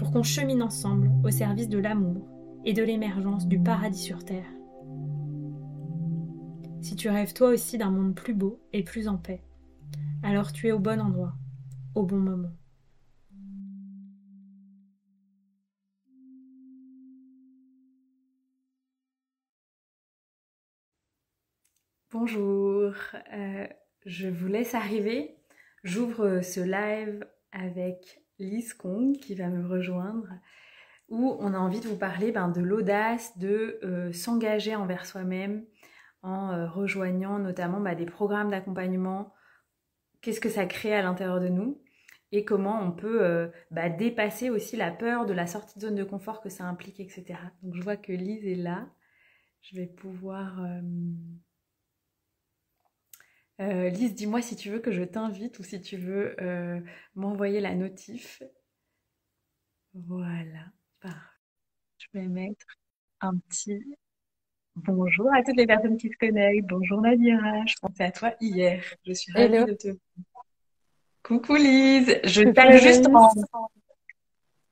pour qu'on chemine ensemble au service de l'amour et de l'émergence du paradis sur Terre. Si tu rêves toi aussi d'un monde plus beau et plus en paix, alors tu es au bon endroit, au bon moment. Bonjour, euh, je vous laisse arriver. J'ouvre ce live avec Lise Kong qui va me rejoindre, où on a envie de vous parler ben, de l'audace de euh, s'engager envers soi-même en euh, rejoignant notamment ben, des programmes d'accompagnement. Qu'est-ce que ça crée à l'intérieur de nous et comment on peut ben, dépasser aussi la peur de la sortie de zone de confort que ça implique, etc. Donc je vois que Lise est là. Je vais pouvoir euh, Lise, dis-moi si tu veux que je t'invite ou si tu veux euh, m'envoyer la notif. Voilà, Je vais mettre un petit bonjour à toutes les personnes qui se connectent. Bonjour Nadira, je pensais à toi hier. Je suis ravie de te. Coucou Lise, je parle juste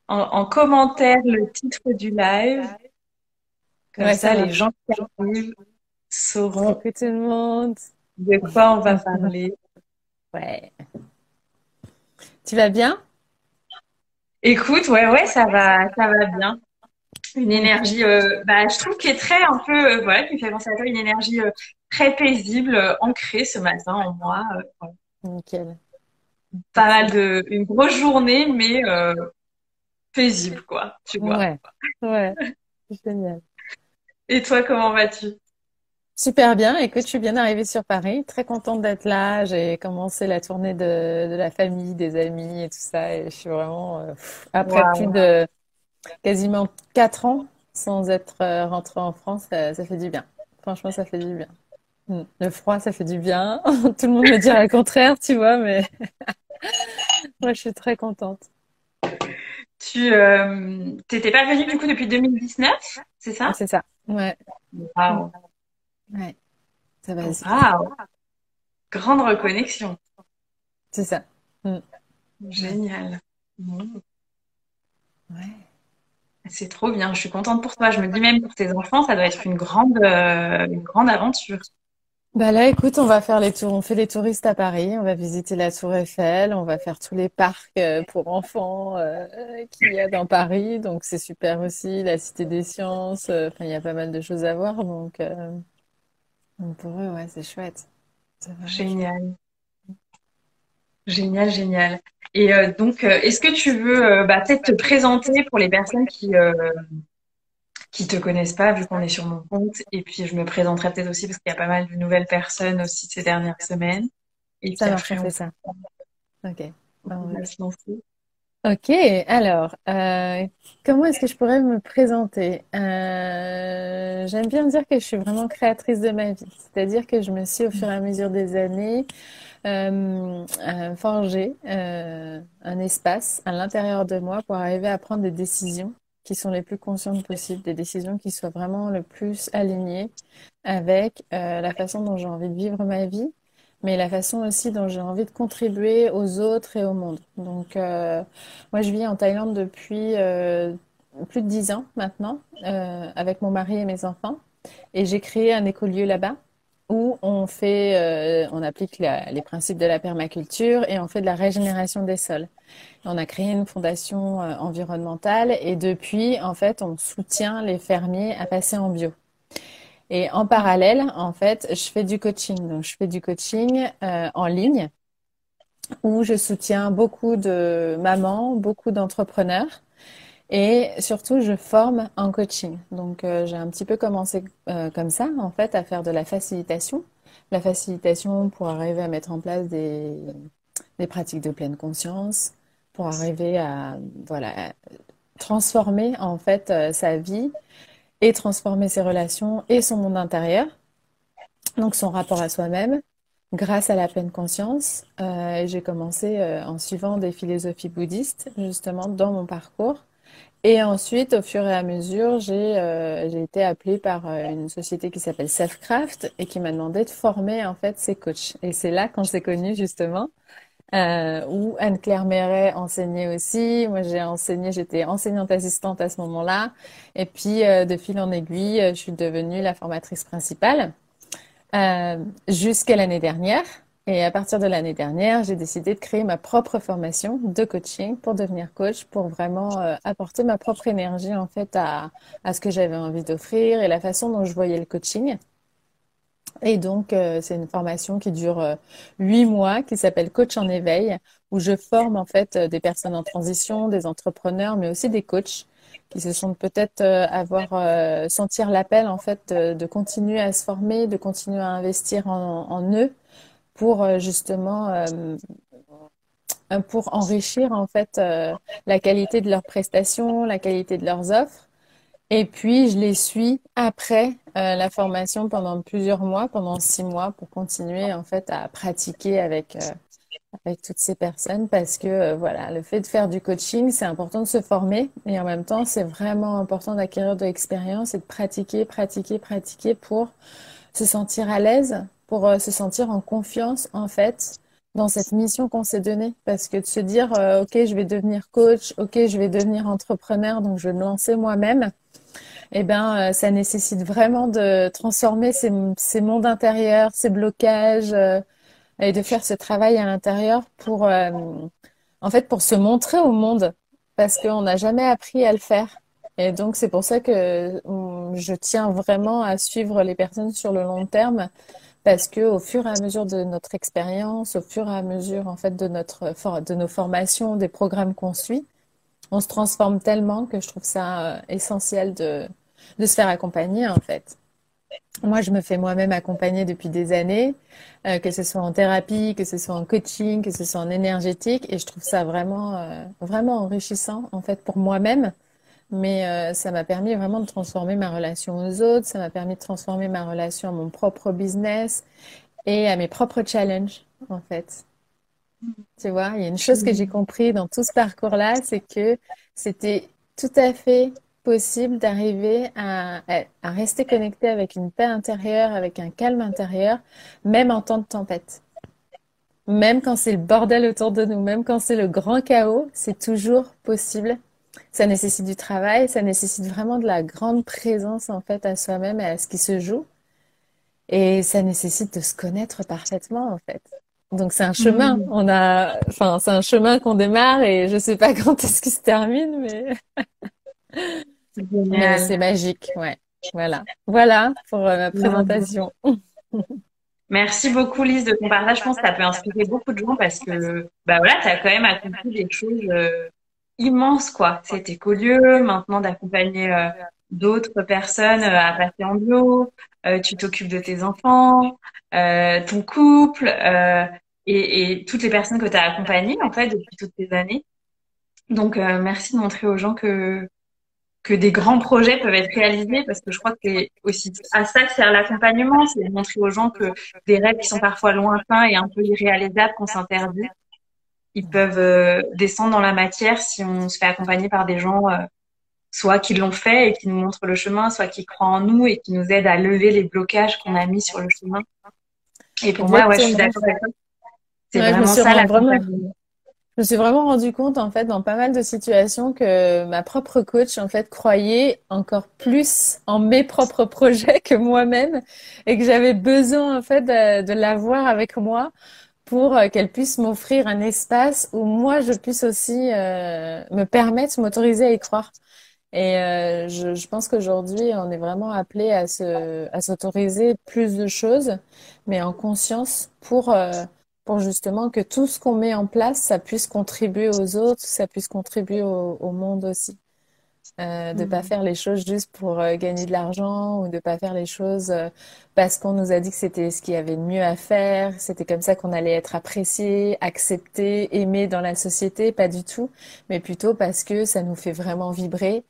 en, commentaire le titre du live. Comme ça, les gens qui arrivent sauront. Coucou tout le monde. De quoi on va parler? Ouais. Tu vas bien? Écoute, ouais, ouais, ça va, ça va bien. Une énergie, euh, bah, je trouve qu'elle est très un peu, euh, voilà, qui fait penser à toi, une énergie euh, très paisible, ancrée ce matin en moi. Nickel. Pas mal de, une grosse journée, mais paisible, quoi, tu vois. Ouais, ouais, génial. Et toi, comment vas-tu? Super bien. Écoute, je suis bien arrivée sur Paris. Très contente d'être là. J'ai commencé la tournée de, de, la famille, des amis et tout ça. Et je suis vraiment, euh, après plus de quasiment quatre ans sans être euh, rentrée en France, ça, fait du bien. Franchement, ça fait du bien. Hmm. Le froid, ça fait du bien. Tout le monde me dit le contraire, tu vois, mais moi, je suis très contente. Tu euh, t'étais pas venue du coup depuis 2019, c'est ça? C'est ça. Ouais. Wow. Ouais, ça va. Wow. Grande reconnexion. C'est ça. Mm. Génial. Ouais. C'est trop bien. Je suis contente pour toi. Je me dis même pour tes enfants, ça doit être une grande, euh, une grande aventure. Bah là, écoute, on va faire les tours. On fait les touristes à Paris. On va visiter la Tour Eiffel. On va faire tous les parcs euh, pour enfants euh, qu'il y a dans Paris. Donc c'est super aussi. La Cité des Sciences. Enfin, il y a pas mal de choses à voir. Donc pour eux, ouais, c'est chouette. Génial. Génial, génial. Et euh, donc, euh, est-ce que tu veux euh, bah, peut-être te présenter pour les personnes qui qui te connaissent pas, vu qu'on est sur mon compte, et puis je me présenterai peut-être aussi parce qu'il y a pas mal de nouvelles personnes aussi ces dernières semaines. Et ça marche, on fait ça. Ok. on va se lancer. Ok, alors, euh, comment est-ce que je pourrais me présenter? Euh, j'aime bien dire que je suis vraiment créatrice de ma vie, c'est-à-dire que je me suis au fur et à mesure des années euh, euh forgé euh, un espace à l'intérieur de moi pour arriver à prendre des décisions qui sont les plus conscientes possibles, des décisions qui soient vraiment le plus alignées avec la façon dont j'ai envie de vivre ma vie mais la façon aussi dont j'ai envie de contribuer aux autres et au monde. Donc, euh, moi, je vis en Thaïlande depuis euh, plus de dix ans maintenant, euh, avec mon mari et mes enfants. Et j'ai créé un écolieu là-bas. où on fait, euh, on applique les principes de la permaculture et on fait de la régénération des sols. On a créé une fondation euh, environnementale et depuis, en fait, on soutient les fermiers à passer en bio. Et en parallèle, en fait, je fais du coaching. Donc, je fais du coaching euh, en ligne où je soutiens beaucoup de mamans, beaucoup d'entrepreneurs et surtout, je forme en coaching. Donc, euh, j'ai un petit peu commencé euh, comme ça, en fait, à faire de la facilitation. La facilitation pour arriver à mettre en place des, des pratiques de pleine conscience, pour arriver à, voilà, transformer, en fait, sa vie et transformer ses relations et son monde intérieur. Donc, son rapport à soi-même, grâce à la pleine conscience. j'ai commencé en suivant des philosophies bouddhistes, justement, dans mon parcours. Et ensuite, au fur et à mesure, j'ai euh, été appelée par euh, une société qui s'appelle Selfcraft et qui m'a demandé de former en fait ses coachs. Et c'est là qu'on s'est connus justement, euh, où Anne-Claire Méret enseignait aussi. Moi, j'ai enseigné, j'étais enseignante assistante à ce moment-là. Et puis, euh, de fil en aiguille, je suis devenue la formatrice principale jusqu'à l'année dernière. Et à partir de l'année dernière, j'ai décidé de créer ma propre formation de coaching pour devenir coach, pour vraiment euh, apporter ma propre énergie en fait à, à ce que j'avais envie d'offrir et la façon dont je voyais le coaching. Et donc, euh, c'est une formation qui dure euh, huit mois, qui s'appelle Coach en éveil, où je forme en fait des personnes en transition, des entrepreneurs, mais aussi des coachs qui se sentent peut-être avoir sentir l'appel en fait de, continuer à se former, de continuer à investir en, en eux pour euh, justement euh, euh, pour enrichir en fait la qualité de leurs prestations, la qualité de leurs offres. Et puis je les suis après la formation pendant plusieurs mois, pendant six mois, pour continuer en fait à pratiquer avec avec toutes ces personnes parce que voilà, le fait de faire du coaching, c'est important de se former et en même temps, c'est vraiment important d'acquérir de l'expérience et de pratiquer, pratiquer, pratiquer pour se sentir à l'aise pour euh, se sentir en confiance, en fait, dans cette mission qu'on s'est donnée. Parce que de se dire, euh, OK, je vais devenir coach, OK, je vais devenir entrepreneur, donc je vais me lancer moi-même, eh ben, euh, ça nécessite vraiment de transformer ces, mondes intérieurs, ces blocages, et de faire ce travail à l'intérieur pour, en fait, pour se montrer au monde. Parce qu'on n'a jamais appris à le faire. Et donc, c'est pour ça que je tiens vraiment à suivre les personnes sur le long terme parce que au fur et à mesure de notre expérience, au fur et à mesure en fait de notre de nos formations, des programmes qu'on suit, on se transforme tellement que je trouve ça euh, essentiel de de se faire accompagner en fait. Moi, je me fais moi-même accompagner depuis des années, euh, que ce soit en thérapie, que ce soit en coaching, que ce soit en énergétique, et je trouve ça vraiment, euh, vraiment enrichissant en fait pour moi-même mais euh, ça m'a permis vraiment de transformer ma relation aux autres, ça m'a permis de transformer ma relation à mon propre business et à mes propres challenges, en fait. Tu vois, il y a une chose que j'ai compris dans tout ce parcours-là, c'est que c'était tout à fait possible d'arriver à, à, rester connecté avec une paix intérieure, avec un calme intérieur, même en temps de tempête. Même quand c'est le bordel autour de nous, même quand c'est le grand chaos, c'est toujours possible ça nécessite du travail, ça nécessite vraiment de la grande présence en fait à soi-même et à ce qui se joue. Et ça nécessite de se connaître parfaitement en fait. Donc c'est un chemin. Mm. On a, enfin c'est un chemin qu'on démarre et je sais pas quand est-ce qu'il se termine, mais, c'est magique, ouais. Voilà, voilà pour euh, ma présentation. Merci beaucoup Lise de ton partage. Je pense que ça peut inspirer beaucoup de gens parce que bah voilà, tu as quand même accompli des choses euh, immense, quoi. C'était colieux. Maintenant, d'accompagner euh, d'autres personnes euh, à passer en bio, tu t'occupes de tes enfants, ton couple et, et, toutes les personnes que tu as accompagnées, en fait, depuis toutes ces années. Donc, merci de montrer aux gens que que des grands projets peuvent être réalisés parce que je crois que c'est aussi à ça que sert l'accompagnement, c'est de montrer aux gens que des rêves qui sont parfois lointains et un peu irréalisables qu'on s'interdit, ils peuvent euh, descendre dans la matière si on se fait accompagner par des gens euh, soit qui l'ont fait et qui nous montrent le chemin, soit qui croient en nous et qui nous aident à lever les blocages qu'on a mis sur le chemin. Et pour moi, ouais, je suis d'accord avec toi. C'est vraiment ça la vraiment... Je me suis vraiment rendu compte, en fait, dans pas mal de situations, que ma propre coach, en fait, croyait encore plus en mes propres projets que moi-même et que j'avais besoin, en fait, de, de l'avoir avec moi pour euh, qu'elle puisse m'offrir un espace où moi, je puisse aussi euh, me permettre, m'autoriser à y croire. Et euh, je, je, pense qu'aujourd'hui, on est vraiment appelé à se, à s'autoriser plus de choses, mais en conscience pour euh, pour justement que tout ce qu'on met en place, ça puisse contribuer aux autres, ça puisse contribuer au, au monde aussi. Euh, de pas mm. faire les choses juste pour euh, gagner de l'argent ou de pas faire les choses euh, parce qu'on nous a dit que c'était ce qu'il y avait de mieux à faire, c'était comme ça qu'on allait être apprécié, accepté, aimé dans la société, pas du tout, mais plutôt parce que ça nous fait vraiment vibrer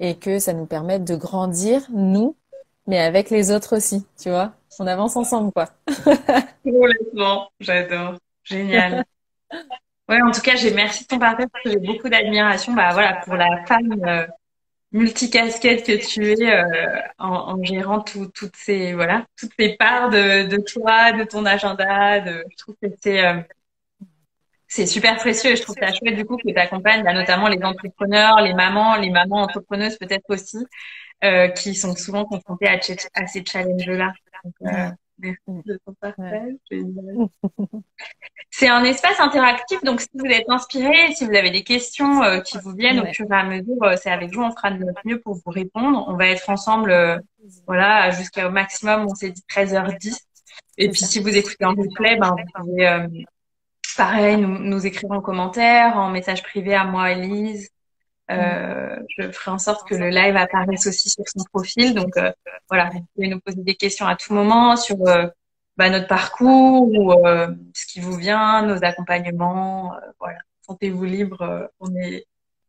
et que ça nous permet de grandir, nous, mais avec les autres aussi, tu vois. On avance ensemble, quoi. Complètement, j'adore. Génial. Ouais, en tout cas, j'ai merci de ton partage parce que j'ai beaucoup d'admiration, bah voilà, pour la femme euh, multicasquette que tu es euh, en, gérant toutes ces voilà, toutes ces parts de, toi, de ton agenda. Je trouve que c'est euh, c'est super précieux et je trouve ça chouette du coup que tu accompagnes bah, notamment les entrepreneurs, les mamans, les mamans entrepreneuses peut-être aussi, euh, qui sont souvent confrontées à, à ces challenges-là. Merci de ton partage. C'est un espace interactif, donc si vous êtes inspiré, si vous avez des questions euh, qui vous viennent au fur et à mesure, euh, c'est avec vous, on fera de notre mieux pour vous répondre. On va être ensemble, euh, voilà, jusqu'au maximum, on s'est dit 13h10. Et puis si vous écoutez en replay, ben, vous pouvez, pareil, nous, nous, écrire en commentaire, en message privé à moi, Elise. Euh, je ferai en sorte que le live apparaisse aussi sur son profil. Donc voilà, vous pouvez nous poser des questions à tout moment sur bah, notre parcours ou euh, ce qui vous vient, nos accompagnements. Euh, voilà, sentez-vous libre. Euh, on est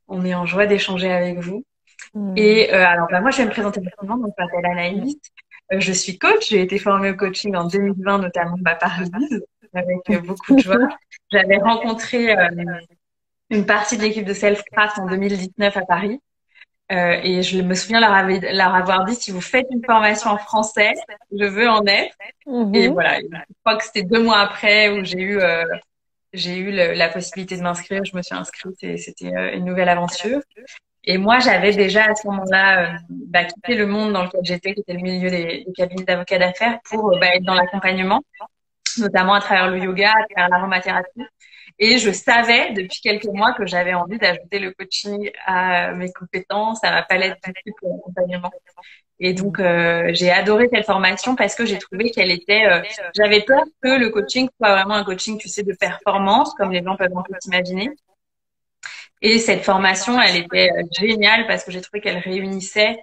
on est en joie d'échanger avec vous. Hmm. Et alors bah, moi je vais me présenter rapidement. Donc je m'appelle Anaïs. je suis coach. J'ai été formée au coaching en 2020 notamment bah, par Lise avec beaucoup de joie. J'avais rencontré une partie de l'équipe de Selfcraft en 2019 à Paris. Euh, et je me souviens leur, leur, avoir dit si vous faites une formation en français, je veux en être. Mhm. Et voilà, je crois que c'était deux mois après où j'ai eu euh, j'ai eu la possibilité de m'inscrire. Je me suis inscrite et c'était euh, une nouvelle aventure. Et moi, j'avais déjà à ce moment-là euh, bah, quitté le monde dans lequel j'étais, qui était le milieu des, des cabinets d'avocats d'affaires, pour bah, être dans l'accompagnement, notamment à travers le yoga, à travers l'aromathérapie. Et je savais depuis quelques mois que j'avais envie d'ajouter le coaching à mes compétences, à ma palette d'outils pour l'accompagnement. Et donc, euh, j'ai adoré cette formation parce que j'ai trouvé qu'elle était... Euh, j'avais peur que le coaching soit vraiment un coaching, tu sais, de performance, comme les gens peuvent un peu s'imaginer. Et cette formation, elle était euh, géniale parce que j'ai trouvé qu'elle réunissait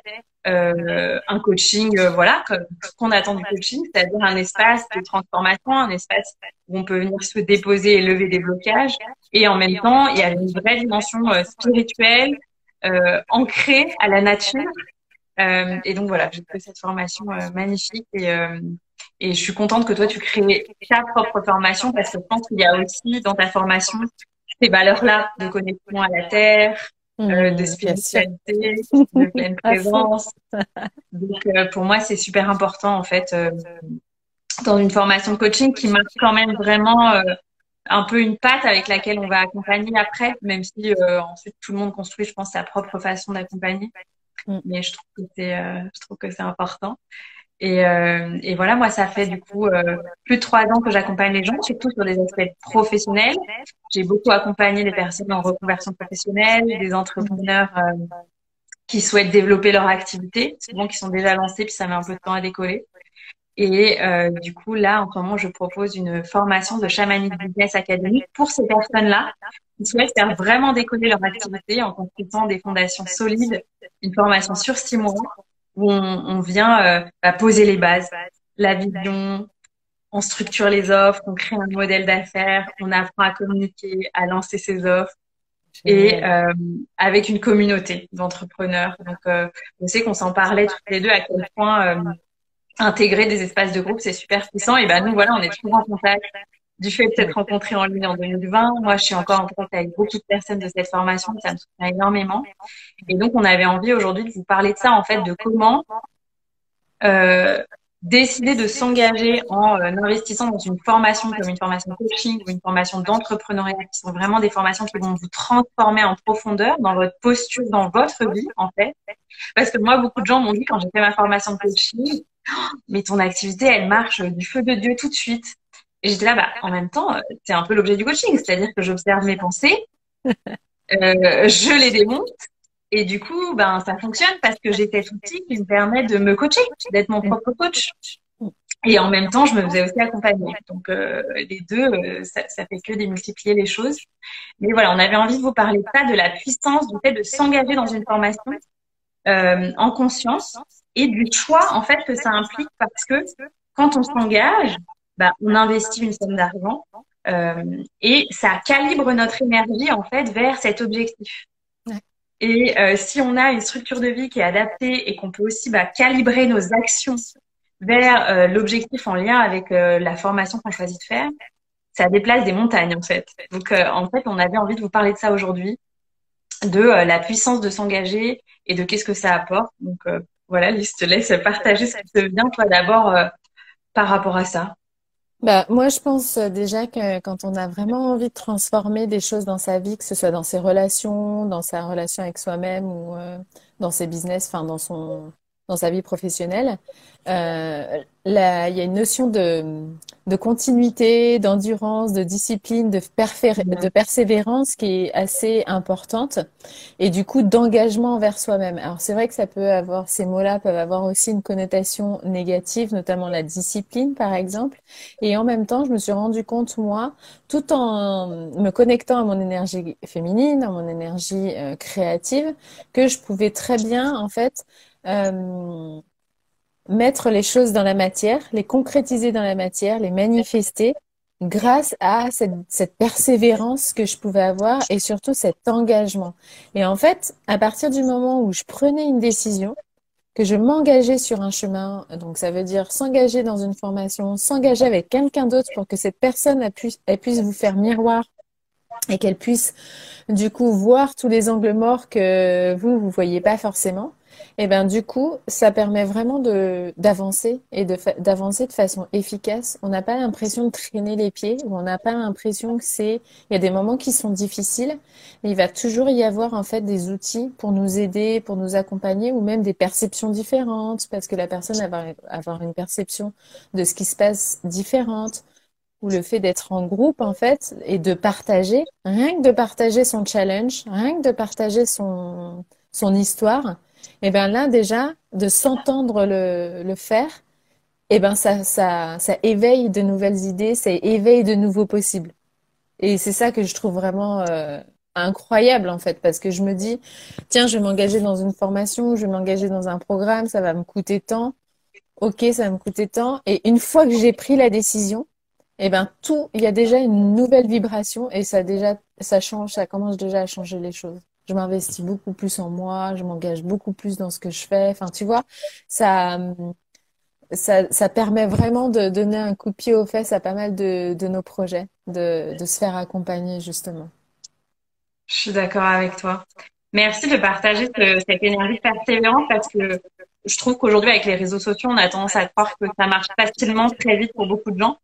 euh, un coaching, euh, voilà, comme ce qu'on attend du coaching, c'est-à-dire un espace de transformation, un espace où on peut venir se déposer et lever des blocages. Et en même temps, il y a une vraie dimension euh, spirituelle, euh, ancrée à la nature. et donc voilà, j'ai trouvé cette formation magnifique et, et je suis contente que toi tu crées ta propre formation parce que je pense qu'il y a aussi dans ta formation ces valeurs-là de connexion à la terre, euh, de mmh, spiritualité, de pleine présence. Donc euh, pour moi c'est super important en fait euh, dans une formation de coaching qui marque quand même vraiment un peu une patte avec laquelle on va accompagner après, même si ensuite tout le monde construit, je pense, sa propre façon d'accompagner. Mmh. Mais je trouve que c'est, je trouve que c'est important. Et, euh, et, voilà, moi, ça fait du coup euh, plus de trois ans que j'accompagne les gens, surtout sur des aspects professionnels. J'ai beaucoup accompagné des personnes en reconversion professionnelle, des entrepreneurs euh, qui souhaitent développer leur activité, souvent qui sont déjà lancés, puis ça met un peu de temps à décoller. Et euh, du coup, là, en ce moment, je propose une formation de Shamanic Business Academy pour ces personnes-là qui souhaitent faire vraiment décoller leur activité en construisant des fondations solides, une formation sur six mois où on, vient euh, bah, poser les bases, la vision, on structure les offres, on crée un modèle d'affaires, on apprend à communiquer, à lancer ses offres et euh, avec une communauté d'entrepreneurs. Donc, euh, je sais qu'on s'en parlait tous les deux à quel point euh, intégrer des espaces de groupe c'est super puissant. Et ben nous voilà, on est toujours en contact du fait de s'être rencontrés en ligne en 2020. Moi, je suis encore en contact avec beaucoup de personnes de cette formation, ça me soutient énormément. Et donc, on avait envie aujourd'hui de vous parler de ça, en fait, de comment euh, décider de s'engager en euh, investissant dans une formation comme une formation coaching ou une formation d'entrepreneuriat qui sont vraiment des formations qui vont vous transformer en profondeur dans votre posture, dans votre vie en fait. Parce que moi, beaucoup de gens m'ont dit quand j'ai fait ma formation de coaching, oh, mais ton activité, elle marche du feu de Dieu tout de suite. Et j'étais là, bah, en même temps, euh, c'est un peu l'objet du coaching, c'est-à-dire que j'observe mes pensées, euh, je les démonte et du coup, ben, ça fonctionne parce que j'ai cet outil qui me permet de me coacher, d'être mon propre coach. Et en même temps, je me faisais aussi accompagner. Donc, euh, les deux, euh, ça, ça, fait que démultiplier les choses. Mais voilà, on avait envie de vous parler de ça, de la puissance du fait de s'engager dans une formation euh, en conscience et du choix, en fait, que ça implique parce que quand on s'engage, ben, on investit une somme d'argent euh, et ça calibre notre énergie, en fait, vers cet objectif. Et euh, si on a une structure de vie qui est adaptée et qu'on peut aussi bah, calibrer nos actions vers euh, l'objectif en lien avec la formation qu'on choisit de faire, ça déplace des montagnes en fait. Donc en fait, on avait envie de vous parler de ça aujourd'hui, de la puissance de s'engager et de qu'est-ce que ça apporte. Donc voilà, Lise, je te laisse partager ce qui te vient toi d'abord par rapport à ça. Bah, moi, je pense euh, déjà que quand on a vraiment envie de transformer des choses dans sa vie, que ce soit dans ses relations, dans sa relation avec soi-même ou euh, dans ses business, enfin dans son dans sa vie professionnelle, euh, là, il y a une notion de, de continuité, d'endurance, de discipline, de, de persévérance qui est assez importante et du coup d'engagement envers soi-même. Alors c'est vrai que ça peut avoir, ces mots-là peuvent avoir aussi une connotation négative, notamment la discipline par exemple. Et en même temps, je me suis rendu compte, moi, tout en me connectant à mon énergie féminine, à mon énergie euh, créative, que je pouvais très bien en fait euh, mettre les choses dans la matière, les concrétiser dans la matière, les manifester grâce à cette, persévérance que je pouvais avoir et surtout cet engagement. Et en fait, à partir du moment où je prenais une décision, que je m'engageais sur un chemin, donc ça veut dire s'engager dans une formation, s'engager avec quelqu'un d'autre pour que cette personne puisse vous faire miroir et qu'elle puisse du coup voir tous les angles morts que vous vous voyez pas forcément et ben du coup, ça permet vraiment d'avancer et de d'avancer de façon efficace. On n'a pas l'impression de traîner les pieds ou on n'a pas l'impression que c'est il y a des moments qui sont difficiles, mais il va toujours y avoir en fait des outils pour nous aider, pour nous accompagner ou même des perceptions différentes parce que la personne va avoir une perception de ce qui se passe différente ou le fait d'être en groupe en fait et de partager, rien que de partager son challenge, rien que de partager son son histoire, et eh bien là déjà de s'entendre le, le faire, et eh ben ça, ça, éveille de nouvelles idées, ça éveille de nouveaux possibles. Et c'est ça que je trouve vraiment euh, incroyable en fait, parce que je me dis, tiens, je vais m'engager dans une formation, je vais m'engager dans un programme, ça va me coûter tant. Ok, ça va me coûter tant. Et une fois que j'ai pris la décision, eh ben tout, il y a déjà une nouvelle vibration et ça déjà, ça change, ça commence déjà à changer les choses je m'investis beaucoup plus en moi, je m'engage beaucoup plus dans ce que je fais. Enfin, tu vois, ça, ça, ça permet vraiment de donner un coup de pied aux fesses à pas mal de, nos projets, de, de se faire accompagner justement. Je suis d'accord avec toi. Merci de partager cette énergie persévérante parce que je trouve qu'aujourd'hui, avec les réseaux sociaux, on a tendance à croire que ça marche facilement, très vite pour beaucoup de gens.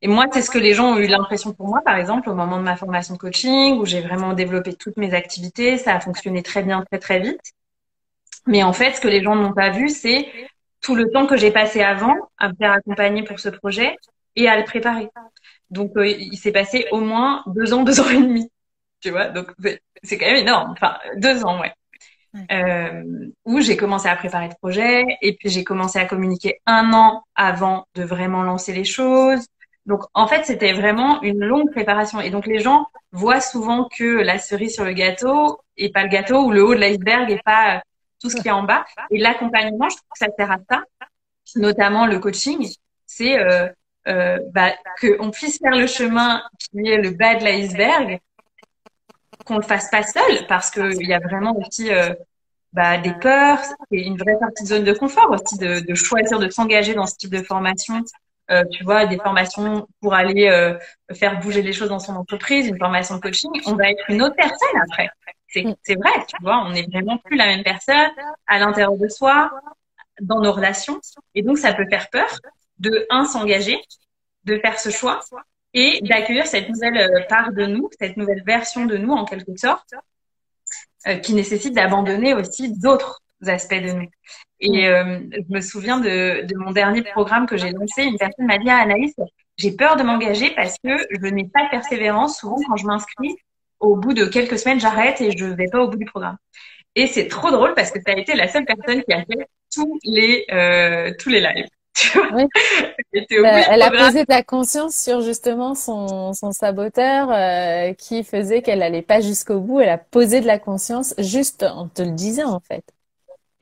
Et moi, c'est ce que les gens ont eu l'impression pour moi, par exemple, au moment de ma formation coaching, où j'ai vraiment développé toutes mes activités. Ça a fonctionné très bien, très, très vite. Mais en fait, ce que les gens n'ont pas vu, c'est tout le temps que j'ai passé avant à me faire accompagner pour ce projet et à le préparer. Donc, euh, il s'est passé au moins deux ans, deux ans et demi. Tu vois, donc c'est quand même énorme. Enfin, deux ans, ouais. Euh, où j'ai commencé à préparer le projet et puis j'ai commencé à communiquer un an avant de vraiment lancer les choses. Donc en fait, c'était vraiment une longue préparation. Et donc les gens voient souvent que la cerise sur le gâteau et pas le gâteau ou le haut de l'iceberg et pas tout ce qui est en bas. Et l'accompagnement, je trouve que ça sert à ça, notamment le coaching. C'est euh, euh, bah, qu'on puisse faire le chemin qui est le bas de l'iceberg qu'on le fasse pas seul parce qu'il y a vraiment aussi euh, bah, des peurs et une vraie partie de zone de confort aussi de, de choisir de s'engager dans ce type de formation. Euh, tu vois, des formations pour aller euh, faire bouger les choses dans son entreprise, une formation de coaching, on va être une autre personne après. C'est, c'est vrai, tu vois, on n'est vraiment plus la même personne à l'intérieur de soi, dans nos relations. Et donc, ça peut faire peur de, un, s'engager, de faire ce choix et d'accueillir cette nouvelle euh, part de nous, cette nouvelle version de nous, en quelque sorte, euh, qui nécessite d'abandonner aussi d'autres aspects de nous. Et euh, je me souviens de, de, mon dernier programme que j'ai lancé. Une personne m'a dit à Anaïs, j'ai peur de m'engager parce que je n'ai pas de persévérance. Souvent, quand je m'inscris, au bout de quelques semaines, j'arrête et je vais pas au bout du programme. Et c'est trop drôle parce que tu as été la seule personne qui a fait tous les euh, tous les lives. Oui. Euh, elle a posé ta conscience sur justement son, son saboteur euh, qui faisait qu'elle allait pas jusqu'au bout. Elle a posé de la conscience juste en te le disant en fait.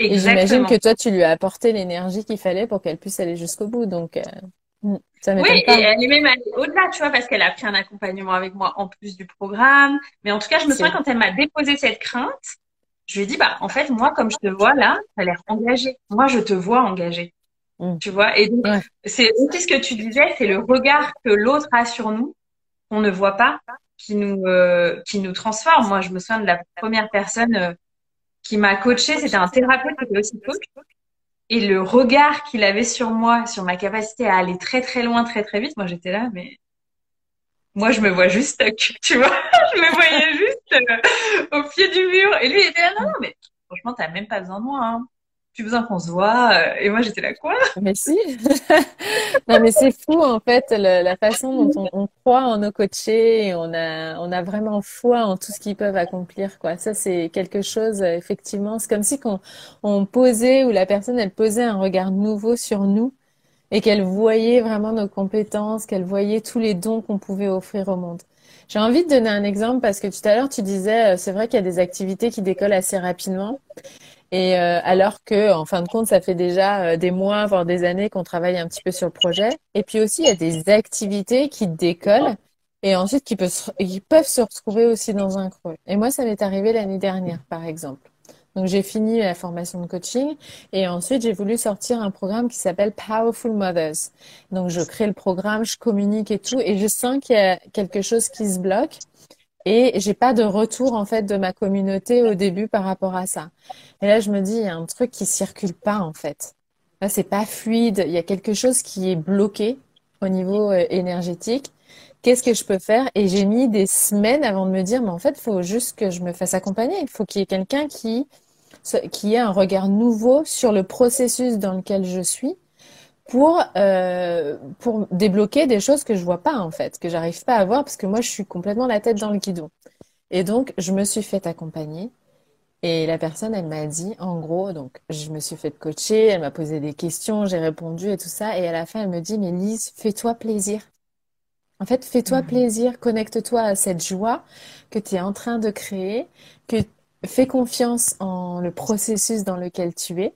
Et j'imagine que toi tu lui as apporté l'énergie qu'il fallait pour qu'elle puisse aller jusqu'au bout. Donc euh, mm, ça oui, et elle est même allée au-delà, tu vois, parce qu'elle a pris un accompagnement avec moi en plus du programme. Mais en tout cas, je me souviens quand elle m'a déposé cette crainte, je lui ai dit, bah, en fait, moi, comme je te vois là, tu as l'air engagé. Moi, je te vois engagé. Mm. Tu vois Et donc, c'est aussi ce que tu disais, c'est le regard que l'autre a sur nous, qu'on ne voit pas, qui nous, euh, qui nous transforme. Moi, je me souviens de la première personne euh, qui m'a coaché, c'était un thérapeute qui était aussi coach. Et le regard qu'il avait sur moi, sur ma capacité à aller très très loin, très très vite, moi j'étais là, mais moi je me vois juste tu vois, je me voyais juste euh, au pied du mur. Et lui il était là, non, non, mais franchement t'as même pas besoin de moi. Hein plus besoin qu'on se voit. Euh, et moi, j'étais là, quoi? Mais si Non, mais c'est fou, en fait, la façon dont on, croit en nos coachés et on a, on a vraiment foi en tout ce qu'ils peuvent accomplir, quoi. Ça, c'est quelque chose, euh, effectivement. C'est comme si qu'on on posait, ou la personne, elle posait un regard nouveau sur nous et qu'elle voyait vraiment nos compétences, qu'elle voyait tous les dons qu'on pouvait offrir au monde. J'ai envie de donner un exemple parce que tout à l'heure, tu disais, euh, c'est vrai qu'il y a des activités qui décollent assez rapidement. Euh, alors que, en fin de compte, ça fait déjà euh, des mois, voire des années qu'on travaille un petit peu sur le projet. Et puis aussi, il y a des activités qui décollent et ensuite qui qui peuvent se retrouver aussi dans un creux. Et moi, ça m'est arrivé l'année dernière, par exemple. Donc, j'ai fini la formation de coaching et ensuite, j'ai voulu sortir un programme qui s'appelle Powerful Mothers. Donc, je crée le programme, je communique et tout, et je sens qu'il y a quelque chose qui se bloque et j'ai pas de retour en fait de ma communauté au début par rapport à ça. Et là, je me dis, il y a un truc qui circule pas en fait. Là, c'est pas fluide. Il y a quelque chose qui est bloqué au niveau euh, énergétique. Qu'est-ce que je peux faire? Et j'ai mis des semaines avant de me dire, mais en fait, faut juste que je me fasse accompagner. Il faut qu'il y ait quelqu'un qui qui ait un regard nouveau sur le processus dans lequel je suis pour euh, pour débloquer des choses que je vois pas en fait, que j'arrive pas à voir parce que moi je suis complètement la tête dans le guidon. Et donc je me suis fait accompagner et la personne elle m'a dit en gros donc je me suis fait coacher, elle m'a posé des questions, j'ai répondu et tout ça et à la fin elle me dit mais Lise, fais-toi plaisir. En fait, fais-toi mmh. plaisir, connecte-toi à cette joie que tu es en train de créer, que fais confiance en le processus dans lequel tu es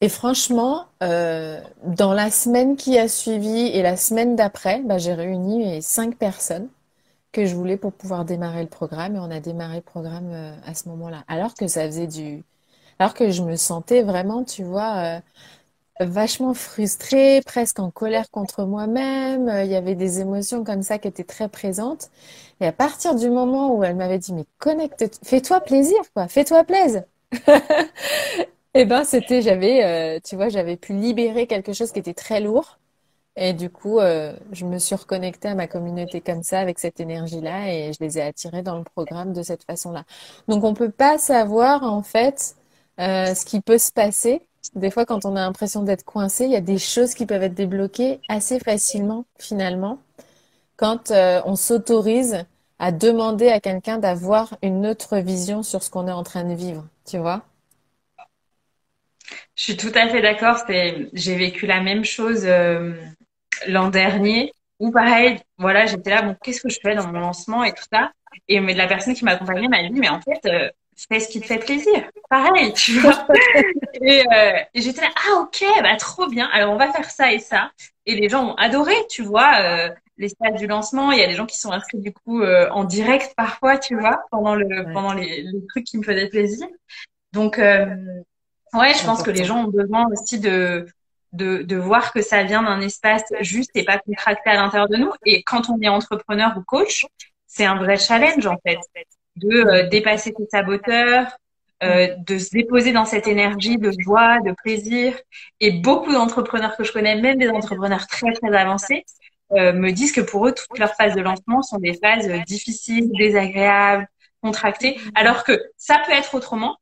et franchement, euh, dans la semaine qui a suivi et la semaine d'après, bah, j'ai réuni cinq personnes que je voulais pour pouvoir démarrer le programme. Et on a démarré le programme euh, à ce moment-là. Alors que ça faisait du... Alors que je me sentais vraiment, tu vois, euh, vachement frustrée, presque en colère contre moi-même. Il y avait des émotions comme ça qui étaient très présentes. Et à partir du moment où elle m'avait dit, mais connecte, fais-toi plaisir, quoi, fais-toi plaisir. Eh ben, c'était, j'avais, euh, tu vois, j'avais pu libérer quelque chose qui était très lourd. Et du coup, euh, je me suis reconnectée à ma communauté comme ça, avec cette énergie-là, et je les ai attirés dans le programme de cette façon-là. Donc, on peut pas savoir, en fait, euh, ce qui peut se passer. Des fois, quand on a l'impression d'être coincé, il y a des choses qui peuvent être débloquées assez facilement, finalement, quand on s'autorise à demander à quelqu'un d'avoir une autre vision sur ce qu'on est en train de vivre, tu vois? Je suis tout à fait d'accord. J'ai vécu la même chose euh, l'an dernier. Où pareil, voilà, j'étais là, bon, qu'est-ce que je fais dans mon lancement et tout ça? Et mais la personne qui m'accompagnait m'a dit, mais en fait, euh, fais ce qui te fait plaisir. Pareil, tu vois. et, euh, et j'étais là, ah ok, bah trop bien. Alors on va faire ça et ça. Et les gens ont adoré, tu vois. Euh, les stades du lancement, il y a des gens qui sont inscrits du coup euh, en direct parfois, tu vois, pendant le pendant les, les trucs qui me faisaient plaisir. Donc euh, Ouais, je pense que les gens ont besoin aussi de, de, de voir que ça vient d'un espace juste et pas contracté à l'intérieur de nous. Et quand on est entrepreneur ou coach, c'est un vrai challenge en fait de euh, dépasser ses saboteurs, euh, de se déposer dans cette énergie de joie, de plaisir. Et beaucoup d'entrepreneurs que je connais, même des entrepreneurs très très avancés, euh, me disent que pour eux, toutes leurs phases de lancement sont des phases difficiles, désagréables, contractées, alors que ça peut être autrement.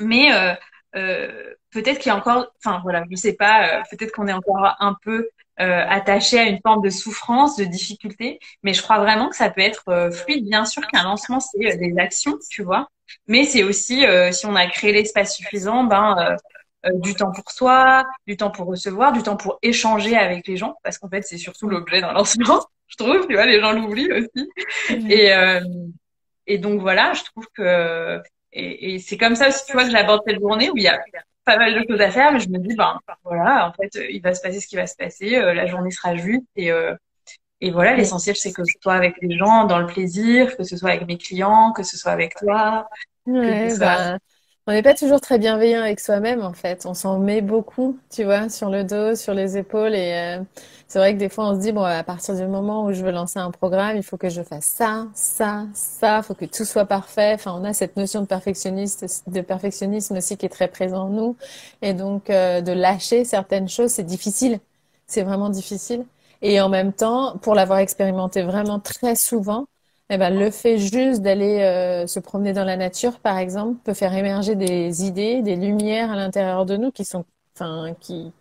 Mais euh, peut-être qu'il y a encore, enfin voilà, je sais pas, peut-être qu'on est encore un peu euh, attaché à une forme de souffrance, de difficulté. Mais je crois vraiment que ça peut être euh, fluide. Bien sûr qu'un lancement, c'est euh, des actions, tu vois. Mais c'est aussi, si on a créé l'espace suffisant, ben, du temps pour soi, du temps pour recevoir, du temps pour échanger avec les gens. Parce qu'en fait, c'est surtout l'objet d'un lancement, je trouve. Tu vois, les gens l'oublient aussi. Et, et donc voilà, je trouve que... Et, et c'est comme ça aussi, tu vois, que j'aborde cette journée où il y a pas mal de choses à faire, mais je me dis, ben voilà, en fait, il va se passer ce qui va se passer, euh, la journée sera juste et euh, et voilà, l'essentiel c'est que je sois avec les gens dans le plaisir, que ce soit avec mes clients, que ce soit avec toi. Bah, on n'est pas toujours très bienveillant avec soi-même en fait. On s'en met beaucoup, tu vois, sur le dos, sur les épaules et euh, c'est vrai que des fois, on se dit, bon, à partir du moment où je veux lancer un programme, il faut que je fasse ça, ça, ça, il faut que tout soit parfait. Enfin, on a cette notion de de perfectionnisme aussi qui est très présent en nous. Et donc, euh, de lâcher certaines choses, c'est difficile. C'est vraiment difficile. Et en même temps, pour l'avoir expérimenté vraiment très souvent, eh ben, le fait juste d'aller euh, se promener dans la nature, par exemple, peut faire émerger des idées, des lumières à l'intérieur de nous qui sont, enfin, qui,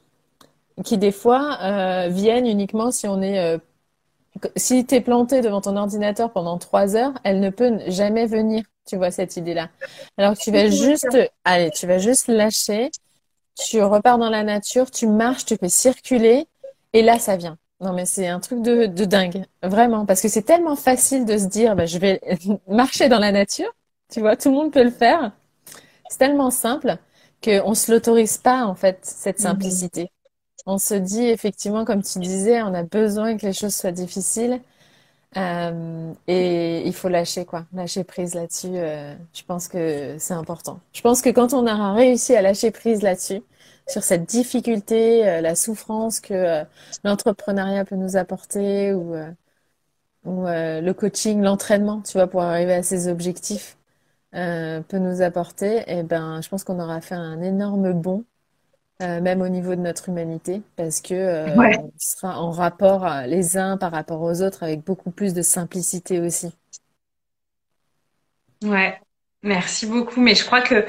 qui des fois euh, viennent uniquement si on est euh, si tu es planté devant ton ordinateur pendant trois heures, elle ne peut jamais venir, tu vois, cette idée-là. Alors tu vas juste, allez, tu vas juste lâcher, tu repars dans la nature, tu marches, tu fais circuler, et là, ça vient. Non, mais c'est un truc de, de dingue, vraiment, parce que c'est tellement facile de se dire, bah, je vais marcher dans la nature, tu vois, tout le monde peut le faire. C'est tellement simple qu'on se l'autorise pas, en fait, cette mhm. simplicité on se dit effectivement, comme tu disais, on a besoin que les choses soient difficiles. Euh, et il faut lâcher quoi, lâcher prise là-dessus. Euh, je pense que c'est important. Je pense que quand on aura réussi à lâcher prise là-dessus, sur cette difficulté, euh, la souffrance que l'entrepreneuriat peut nous apporter ou, ou le coaching, l'entraînement, tu vois, pour arriver à ses objectifs, peut nous apporter, et eh ben, je pense qu'on aura fait un énorme bond euh, même au niveau de notre humanité, parce que euh, on sera en rapport euh, les uns par rapport aux autres avec beaucoup plus de simplicité aussi. Ouais, merci beaucoup. Mais je crois que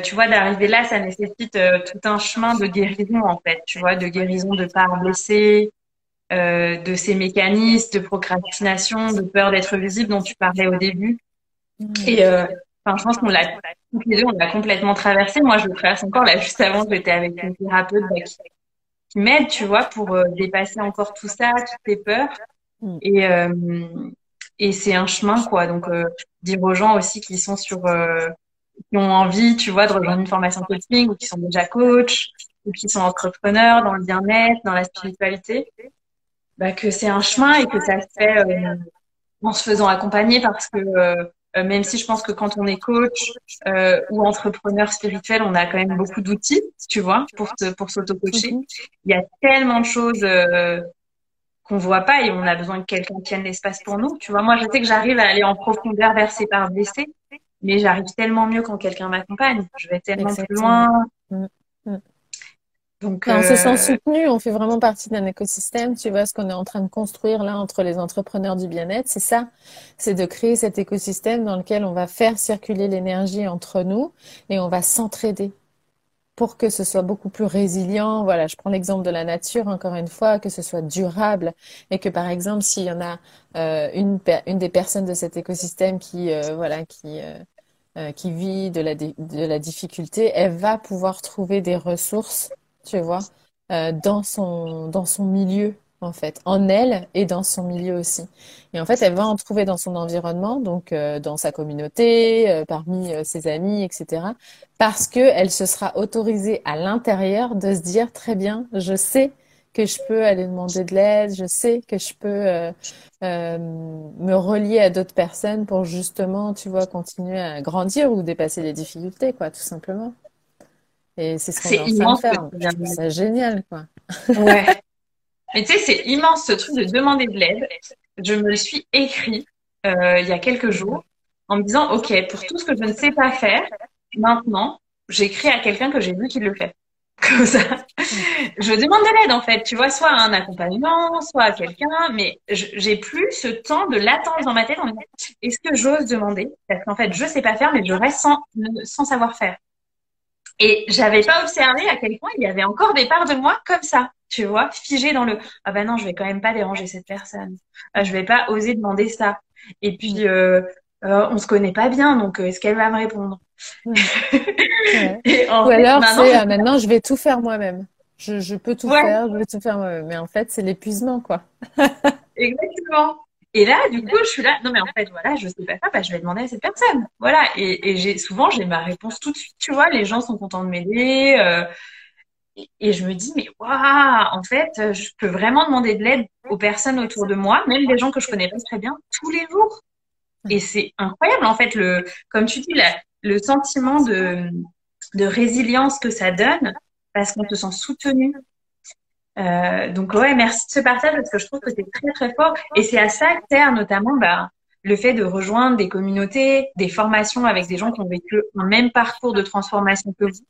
tu vois, d'arriver là, ça nécessite tout un chemin de guérison en fait. Tu vois, de guérison de part blessée, de ces mécanismes de procrastination, de peur d'être visible dont tu parlais au début. Et Enfin, je pense qu'on l'a toutes les deux, on l'a complètement traversé. Moi, je le traverse encore. Là, juste avant, j'étais avec une thérapeute bah, qui, m'aide, tu vois, pour euh, dépasser encore tout ça, toutes ces peurs. Mm. Et euh, et c'est un chemin, quoi. Donc, euh, dire aux gens aussi qui sont sur, qui ont envie, tu vois, de rejoindre une formation coaching ou qui sont déjà coach ou qui sont entrepreneurs dans le bien-être, dans la spiritualité, bah, que c'est un chemin et que ça se fait en se faisant accompagner parce que euh, même si je pense que quand on est coach euh, ou entrepreneur spirituel, on a quand même beaucoup d'outils, tu vois, pour pour s'auto-coacher. Mhm. Il y a tellement de choses euh, qu'on voit pas et on a besoin que quelqu'un tienne l'espace pour nous. Tu vois, moi, je sais que j'arrive à aller en profondeur vers ces parts blessées, mais j'arrive tellement mieux quand quelqu'un m'accompagne. Je vais tellement plus loin. Mm. Mm. Donc, on se sent euh, soutenu, on fait vraiment partie d'un écosystème. Tu vois ce qu'on est en train de construire là entre les entrepreneurs du bien-être, c'est ça, c'est de créer cet écosystème dans lequel on va faire circuler l'énergie entre nous et on va s'entraider pour que ce soit beaucoup plus résilient. Voilà, je prends l'exemple de la nature encore une fois, que ce soit durable et que par exemple s'il y en a euh, une, une des personnes de cet écosystème qui euh, voilà qui qui vit de la, de la difficulté, elle va pouvoir trouver des ressources tu vois, euh, dans son, dans son milieu, en fait, en elle et dans son milieu aussi. Et en fait, elle va en trouver dans son environnement, donc euh, dans sa communauté, euh, parmi ses amis, etc. Parce que elle se sera autorisée à l'intérieur de se dire très bien, je sais que je peux aller demander de l'aide, je sais que je peux me relier à d'autres personnes pour justement, tu vois, continuer à grandir ou dépasser les difficultés, quoi, tout simplement. Et c'est ce qu'on est en train de faire. C'est génial, quoi. Ouais. Mais tu sais, c'est immense ce truc de demander de l'aide. Je me le suis écrit euh, il y a quelques jours en me disant, OK, pour tout ce que je ne sais pas faire, maintenant, j'écris à quelqu'un que j'ai vu qui le fait. Comme ça. Je demande de l'aide, en fait. Tu vois, soit à un accompagnement, soit à quelqu'un, mais j'ai plus ce temps de latence dans ma tête en me disant, est-ce que j'ose demander? Parce qu'en fait, je sais pas faire, mais je reste sans, sans savoir faire. Et j'avais pas observé à quel point il y avait encore des parts de moi comme ça, tu vois, figées dans le ah ben non, je vais quand même pas déranger cette personne, ah, je vais pas oser demander ça. Et puis euh, euh, on se connaît pas bien, donc euh, est-ce qu'elle va me répondre? Et Ou alors maintenant, c'est ah, maintenant je vais tout faire moi-même. Je, je, peux tout faire, je vais tout faire moi-même. Mais en fait, c'est l'épuisement, quoi. Exactement. Et là, du coup, je suis là. Non, mais en fait, voilà, je sais pas faire, bah, je vais demander à cette personne. Voilà. Et, et j'ai souvent, j'ai ma réponse tout de suite. Tu vois, les gens sont contents de m'aider. Euh, et, je me dis, mais waouh, en fait, je peux vraiment demander de l'aide aux personnes autour de moi, même des gens que je connais pas très bien, tous les jours. Et c'est incroyable, en fait, le, comme tu dis, le sentiment de, de résilience que ça donne, parce qu'on se sent soutenu, euh, donc ouais, merci de ce partage parce que je trouve que c'est très très fort et c'est à ça que sert notamment bah, le fait de rejoindre des communautés, des formations avec des gens qui ont vécu un même parcours de transformation que vous.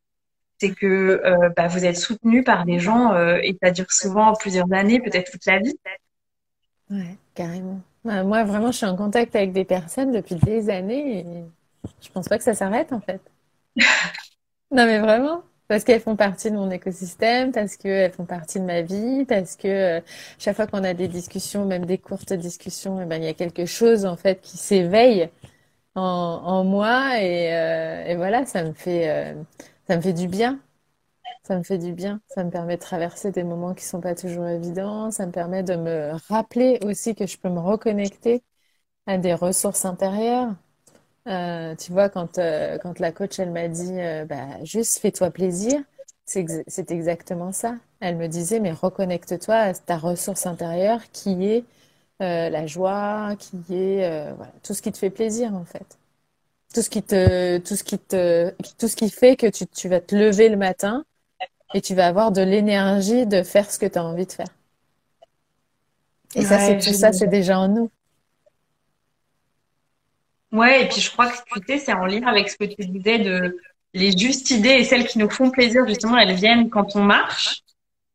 C'est que euh, bah, vous êtes soutenu par des gens euh, et ça dure souvent plusieurs années, peut-être toute la vie. Ouais, carrément. moi vraiment, je suis en contact avec des personnes depuis des années et je pense pas que ça s'arrête en fait. non mais vraiment. Parce qu'elles font partie de mon écosystème, parce qu'elles font partie de ma vie, parce que euh, chaque fois qu'on a des discussions, même des courtes discussions, eh ben, il y a quelque chose en fait qui s'éveille en, moi et, euh, et, voilà, ça me fait euh, ça me fait du bien. Ça me fait du bien. Ça me permet de traverser des moments qui sont pas toujours évidents. Ça me permet de me rappeler aussi que je peux me reconnecter à des ressources intérieures. Euh, tu vois, quand, euh, quand la coach, elle m'a dit, euh, bah, juste fais-toi plaisir, c'est exactement ça. Elle me disait, mais reconnecte-toi à ta ressource intérieure qui est la joie, qui est voilà, tout ce qui te fait plaisir, en fait. Tout ce qui te, tout ce qui te, tout ce qui fait que tu, tu vas te lever le matin et tu vas avoir de l'énergie de faire ce que tu as envie de faire. Et ça, c'est tout ça, c'est déjà en nous. Ouais, et puis je crois que tu sais, c'est en lien avec ce que tu disais de les justes idées et celles qui nous font plaisir, justement, elles viennent quand on marche.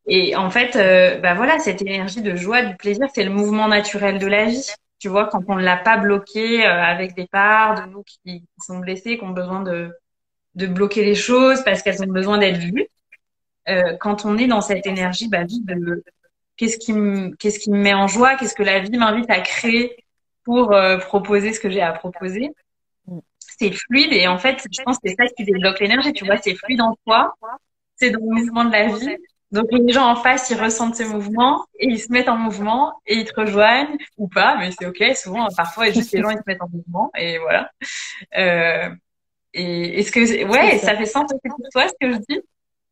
Et en fait, euh, bah voilà, cette énergie de joie, de plaisir, c'est le mouvement naturel de la vie. Tu vois, quand on ne l'a pas bloqué euh, avec des parts de nous qui, sont blessés, qui ont besoin de, de bloquer les choses parce qu'elles ont besoin d'être vues. Euh, quand on est dans cette énergie bah, vie de qu'est-ce qui me qu'est-ce qui me met en joie, qu'est-ce que la vie m'invite à créer pour euh, proposer ce que j'ai à proposer. C'est fluide et en fait, je pense que c'est ça qui débloque l'énergie. Tu vois, c'est fluide en toi, c'est dans le mouvement de la vie. Donc les gens en face, ils ressentent ce mouvement et ils se mettent en mouvement et ils te rejoignent ou pas, mais c'est ok. Souvent, parfois, juste les gens ils se mettent en mouvement et voilà. Euh, et est-ce que ouais, ça. fait sens pour toi ce que je dis?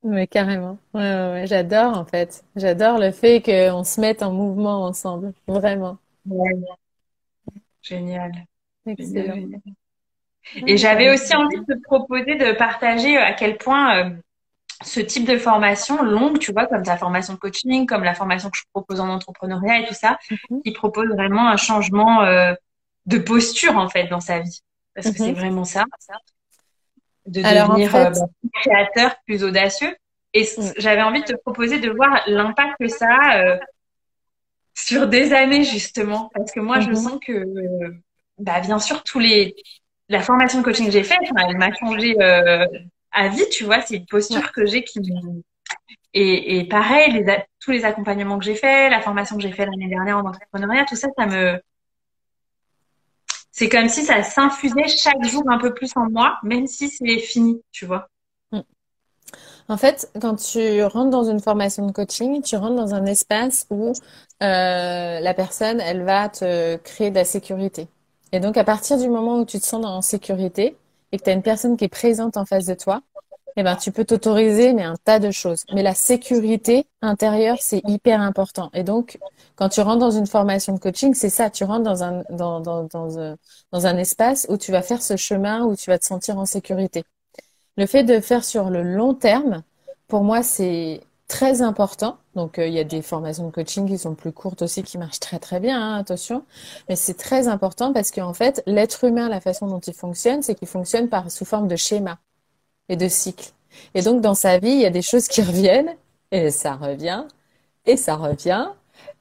Mais carrément. Ouais, ouais, j'adore en fait. J'adore le fait qu'on se mette en mouvement ensemble, vraiment. Ouais. Génial. Et j'avais aussi envie de te proposer de partager euh, à quel point euh, ce type de formation longue, tu vois, comme ta formation de coaching, comme la formation que je propose en entrepreneuriat et tout ça, mhm. qui propose vraiment un changement euh, de posture en fait dans sa vie. Parce que c'est mhm. vraiment ça. De devenir bah, plus créateur, plus audacieux. Et mm. j'avais envie de te proposer de voir l'impact que ça a sur des années justement. Parce que moi je mhm. sens que bah bien sûr tous les la formation de coaching que j'ai faite elle m'a changé euh, à vie tu vois. C'est une posture que j'ai qui et, et pareil les, tous les accompagnements que j'ai faits la formation que j'ai faite l'année dernière en entrepreneuriat tout ça ça me c'est comme si ça s'infusait chaque jour un peu plus en moi même si c'est fini tu vois en fait, quand tu rentres dans une formation de coaching, tu rentres dans un espace où euh, la personne, elle va te créer de la sécurité. Et donc, à partir du moment où tu te sens en sécurité et que tu as une personne qui est présente en face de toi, eh ben, tu peux t'autoriser mais un tas de choses. Mais la sécurité intérieure, c'est hyper important. Et donc, quand tu rentres dans une formation de coaching, c'est ça, tu rentres dans un, dans, dans, dans, dans un espace où tu vas faire ce chemin, où tu vas te sentir en sécurité. Le fait de faire sur le long terme, pour moi, c'est très important. Donc, euh, il y a des formations de coaching qui sont plus courtes aussi, qui marchent très très bien, hein, attention. Mais c'est très important parce qu'en fait, l'être humain, la façon dont il fonctionne, c'est qu'il fonctionne par sous forme de schéma. et de cycles. Et donc, dans sa vie, il y a des choses qui reviennent, et ça revient, et ça revient,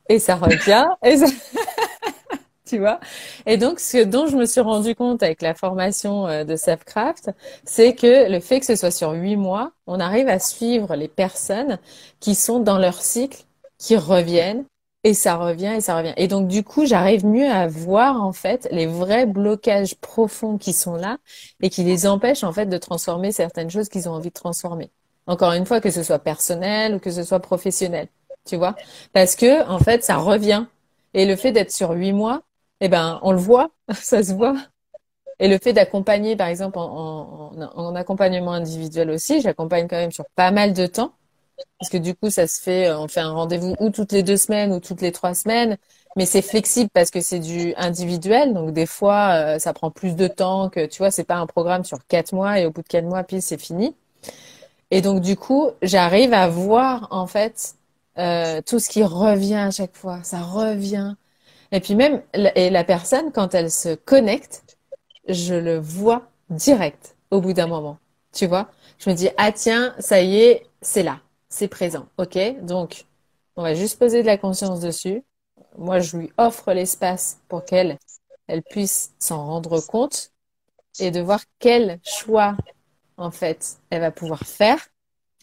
et ça revient, et ça... tu vois? Et donc, ce dont je me suis rendu compte avec la formation euh, de Selfcraft, c'est que le fait que ce soit sur huit mois, on arrive à suivre les personnes qui sont dans leur cycle, qui reviennent, et ça revient, et ça revient. Et donc, du coup, j'arrive mieux à voir, en fait, les vrais blocages profonds qui sont là et qui les empêchent, en fait, de transformer certaines choses qu'ils ont envie de transformer. Encore une fois, que ce soit personnel ou que ce soit professionnel. Tu vois? Parce que, en fait, ça revient. Et le fait d'être sur huit mois, eh ben, on le voit, ça se voit. Et le fait d'accompagner, par exemple, en, en, accompagnement individuel aussi, j'accompagne quand même sur pas mal de temps. Parce que du coup, ça se fait, on fait un rendez-vous ou toutes les deux semaines ou toutes les trois semaines. Mais c'est flexible parce que c'est du individuel. Donc, des fois, euh, ça prend plus de temps que, tu vois, c'est pas un programme sur quatre mois et au bout de quatre mois, puis c'est fini. Et donc, du coup, j'arrive à voir, en fait, euh, tout ce qui revient à chaque fois. Ça revient. Et puis même, et la personne, quand elle se connecte, je le vois direct au bout d'un moment. Tu vois? Je me dis, ah tiens, ça y est, c'est là. C'est présent. OK? Donc, on va juste poser de la conscience dessus. Moi, je lui offre l'espace pour qu'elle elle puisse s'en rendre compte et de voir quel choix, en fait, elle va pouvoir faire,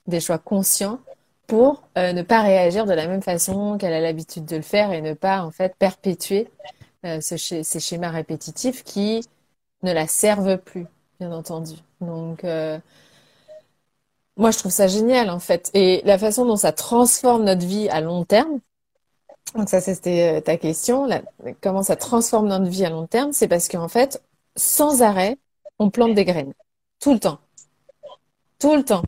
des choix conscients pour euh, ne pas réagir de la même façon qu'elle a l'habitude de le faire et ne pas en fait perpétuer euh, ce ces schémas répétitifs qui ne la servent plus, bien entendu. Donc euh, moi je trouve ça génial en fait et la façon dont ça transforme notre vie à long terme. Donc ça c'était ta question, comment ça transforme notre vie à long terme, c'est parce qu'en fait sans arrêt on plante des graines tout le temps, tout le temps.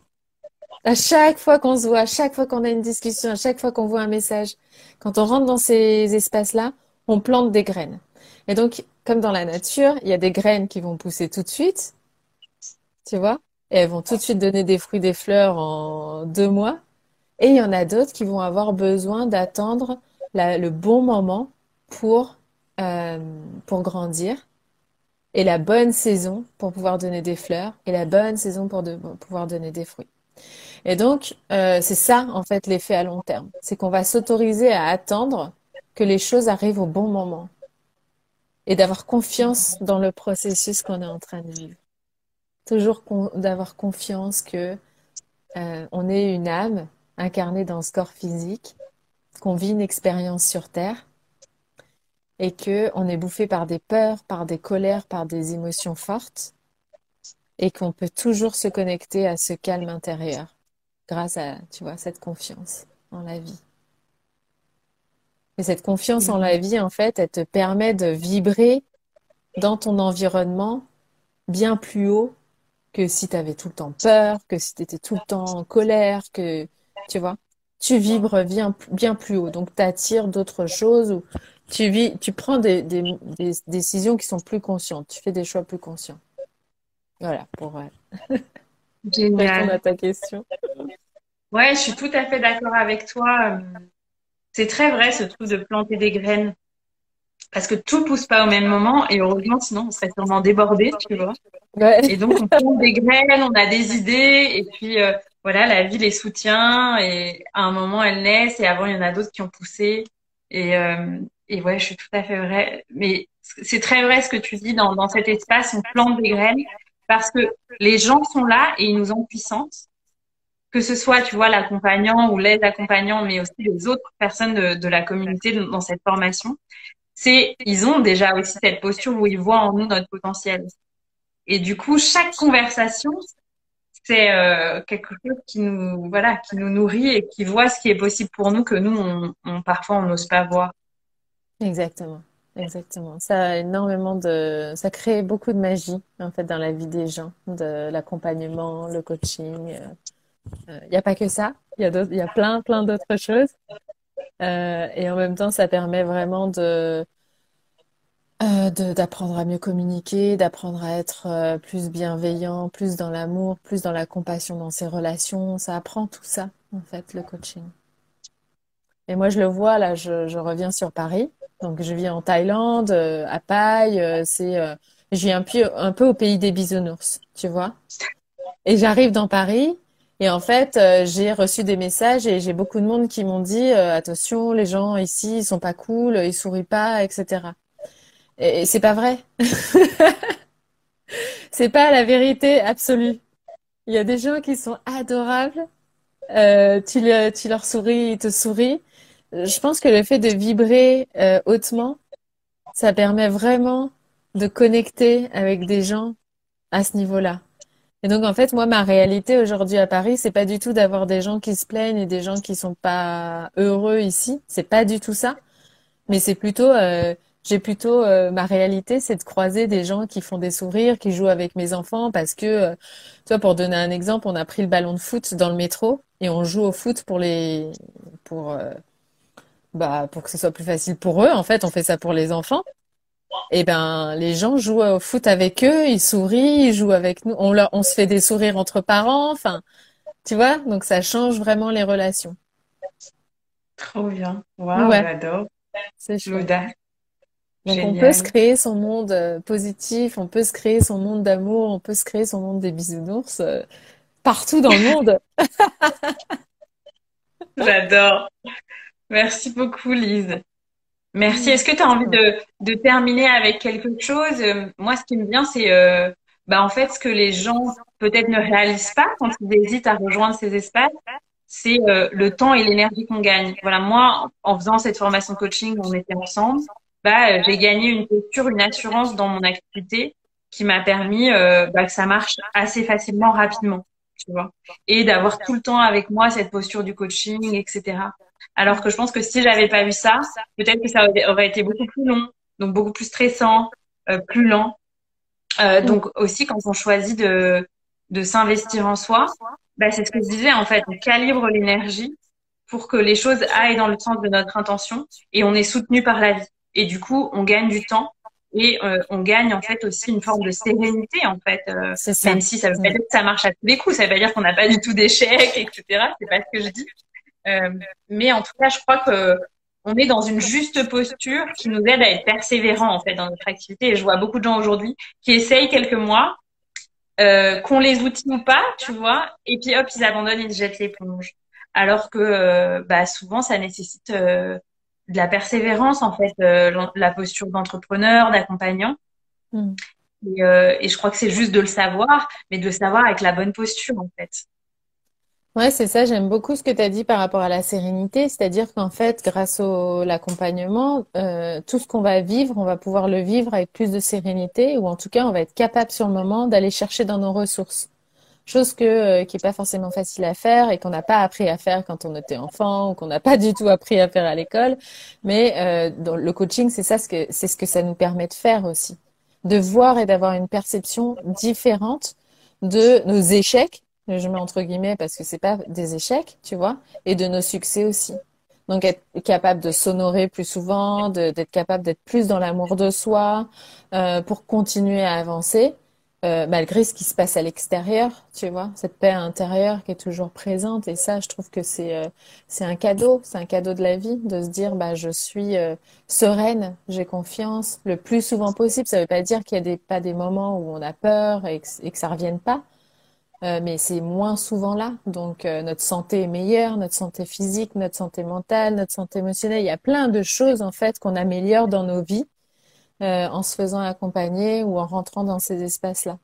À chaque fois qu'on se voit, à chaque fois qu'on a une discussion, à chaque fois qu'on voit un message, quand on rentre dans ces espaces-là, on plante des graines. Et donc, comme dans la nature, il y a des graines qui vont pousser tout de suite, tu vois, et elles vont tout de suite donner des fruits, des fleurs en deux mois. Et il y en a d'autres qui vont avoir besoin d'attendre le bon moment pour, euh, pour grandir et la bonne saison pour pouvoir donner des fleurs et la bonne saison pour pouvoir donner des fruits. Et donc, euh, c'est ça, en fait, l'effet à long terme. C'est qu'on va s'autoriser à attendre que les choses arrivent au bon moment et d'avoir confiance dans le processus qu'on est en train de vivre. Toujours d'avoir confiance que euh, on est une âme incarnée dans ce corps physique, qu'on vit une expérience sur Terre et que on est bouffé par des peurs, par des colères, par des émotions fortes et qu'on peut toujours se connecter à ce calme intérieur grâce à, tu vois, cette confiance en la vie. Et cette confiance en la vie, en fait, elle te permet de vibrer dans ton environnement bien plus haut que si tu avais tout le temps peur, que si tu étais tout le temps en colère, que, tu vois, tu vibres bien, bien plus haut. Donc, tu attires d'autres choses ou tu, vis, tu prends des, des, des, décisions qui sont plus conscientes. Tu fais des choix plus conscients. Voilà, pour répondre à ta question. Ouais, je suis tout à fait d'accord avec toi. C'est très vrai ce truc de planter des graines. Parce que tout pousse pas au même moment et heureusement sinon on serait sûrement débordé, tu vois. Et donc on plante des graines, on a des idées et puis euh, voilà, la vie les soutient et à un moment elles naissent et avant il y en a d'autres qui ont poussé et euh, et ouais, je suis tout à fait vrai. Mais c'est très vrai ce que tu dis dans dans cet espace, on plante des graines parce que les gens sont là et ils nous ont puissance que ce soit, tu vois, l'accompagnant ou l'aide accompagnant, mais aussi les autres personnes de, la communauté dans cette formation, c'est, ils ont déjà aussi cette posture où ils voient en nous notre potentiel. Et du coup, chaque conversation, c'est euh, quelque chose qui nous, voilà, qui nous nourrit et qui voit ce qui est possible pour nous que nous, on parfois, on n'ose pas voir. Exactement. Exactement. Ça a énormément de, ça crée beaucoup de magie, en fait, dans la vie des gens, de l'accompagnement, le coaching. Euh, il euh, n'y a pas que ça, il y a, y a plein, plein d'autres choses. Euh, et en même temps, ça permet vraiment de, euh, d'apprendre à mieux communiquer, d'apprendre à être plus bienveillant, plus dans l'amour, plus dans la compassion dans ses relations. Ça apprend tout ça, en fait, le coaching. Et moi, je le vois, là, je, je reviens sur Paris. Donc, je vis en Thaïlande, à Paille. c'est, je vis un peu, au pays des bisounours, tu vois. Et j'arrive dans Paris et en fait, euh, j'ai reçu des messages et j'ai beaucoup de monde qui m'ont dit euh, attention, les gens ici, ils sont pas cool, ils sourient pas, etc. Et, c'est pas vrai. c'est pas la vérité absolue. Il y a des gens qui sont adorables. Euh, tu, tu leur souris, ils te sourient. Je pense que le fait de vibrer hautement, ça permet vraiment de connecter avec des gens à ce niveau-là. Et donc, en fait, moi, ma réalité aujourd'hui à Paris, c'est pas du tout d'avoir des gens qui se plaignent et des gens qui sont pas heureux ici. C'est pas du tout ça. Mais c'est plutôt, euh, j'ai plutôt, euh, ma réalité, c'est de croiser des gens qui font des sourires, qui jouent avec mes enfants parce que, euh, tu vois, pour donner un exemple, on a pris le ballon de foot dans le métro et on joue au foot pour les, pour, euh, bah, pour que ce soit plus facile pour eux. En fait, on fait ça pour les enfants eh ben, les gens jouent au foot avec eux, ils sourient, ils jouent avec nous, on leur, on se fait des sourires entre parents, enfin, tu vois, donc ça change vraiment les relations. Trop bien. Waouh, j'adore. C'est chouette. Donc on peut se créer son monde euh, positif, on peut se créer son monde d'amour, on peut se créer son monde des bisounours euh, partout dans le monde. J'adore. Merci beaucoup, Lise. Merci. Est-ce que tu as envie de, de, terminer avec quelque chose? Euh, Moi, ce qui me vient, c'est euh, bah, en fait ce que les gens peut-être ne réalisent pas quand ils hésitent à rejoindre ces espaces, c'est euh, le temps et l'énergie qu'on gagne. Voilà, moi, en faisant cette formation coaching, on était ensemble, bah, j'ai gagné une posture, une assurance dans mon activité qui m'a permis bah, que ça marche assez facilement, rapidement, tu vois, et d'avoir tout le temps avec moi cette posture du coaching, etc. Alors que je pense que si j'avais pas eu ça, peut-être que ça aurait été beaucoup plus long, donc beaucoup plus stressant, euh, plus lent. Euh, donc aussi quand on choisit de, de s'investir en soi, bah, c'est ce que je disais en fait, on calibre l'énergie pour que les choses aillent dans le sens de notre intention et on est soutenu par la vie. Et du coup, on gagne du temps et euh, on gagne en fait aussi une forme de sérénité en fait. Euh, même si ça veut pas dire que ça marche à tous les coups, ça veut pas dire qu'on n'a pas du tout d'échecs, etc. C'est pas ce que je dis. Euh, mais en tout cas, je crois que on est dans une juste posture qui nous aide à être persévérant en fait dans notre activité. Et je vois beaucoup de gens aujourd'hui qui essayent quelques mois, euh, qu'on les outils ou pas, tu vois, et puis hop, ils abandonnent, ils jettent l'éponge. Alors que euh, bah, souvent, ça nécessite euh, de la persévérance en fait, euh, la posture d'entrepreneur, d'accompagnant. Mm. Et, et, je crois que c'est juste de le savoir, mais de le savoir avec la bonne posture en fait. Ouais, c'est ça. J'aime beaucoup ce que tu as dit par rapport à la sérénité. C'est-à-dire qu'en fait, grâce au l'accompagnement, euh, tout ce qu'on va vivre, on va pouvoir le vivre avec plus de sérénité, ou en tout cas, on va être capable sur le moment d'aller chercher dans nos ressources. Chose que euh, qui est pas forcément facile à faire et qu'on n'a pas appris à faire quand on était enfant ou qu'on n'a pas du tout appris à faire à l'école. Mais euh, le coaching, c'est ça c'est ce que ça nous permet de faire aussi, de voir et d'avoir une perception différente de nos échecs je mets entre guillemets parce que c'est pas des échecs, tu vois, et de nos succès aussi. Donc être capable de s'honorer plus souvent, d'être capable d'être plus dans l'amour de soi euh, pour continuer à avancer euh, malgré ce qui se passe à l'extérieur, tu vois, cette paix intérieure qui est toujours présente. Et ça, je trouve que c'est euh, un cadeau, c'est un cadeau de la vie de se dire bah je suis sereine, j'ai confiance le plus souvent possible. Ça veut pas dire qu'il y a des, pas des moments où on a peur et que, et que ça revienne pas. Euh, mais c'est moins souvent là. Donc euh, notre santé est meilleure, notre santé physique, notre santé mentale, notre santé émotionnelle. Il y a plein de choses en fait qu'on améliore dans nos vies euh, en se faisant accompagner ou en rentrant dans ces espaces-là.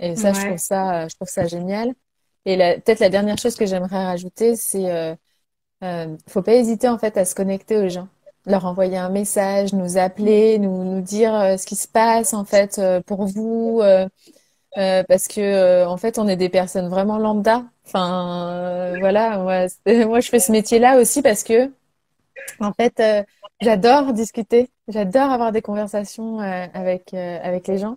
Et ça, je trouve ça, je trouve ça génial. Et peut-être la dernière chose que j'aimerais rajouter, c'est euh, faut pas hésiter en fait à se connecter aux gens leur envoyer un message, nous appeler, nous, nous dire ce qui se passe en fait pour vous, euh, parce que euh, en fait on est des personnes vraiment lambda. Enfin euh, voilà, moi, moi, je fais ce métier-là aussi parce que en fait j'adore discuter, j'adore avoir des conversations avec avec les gens.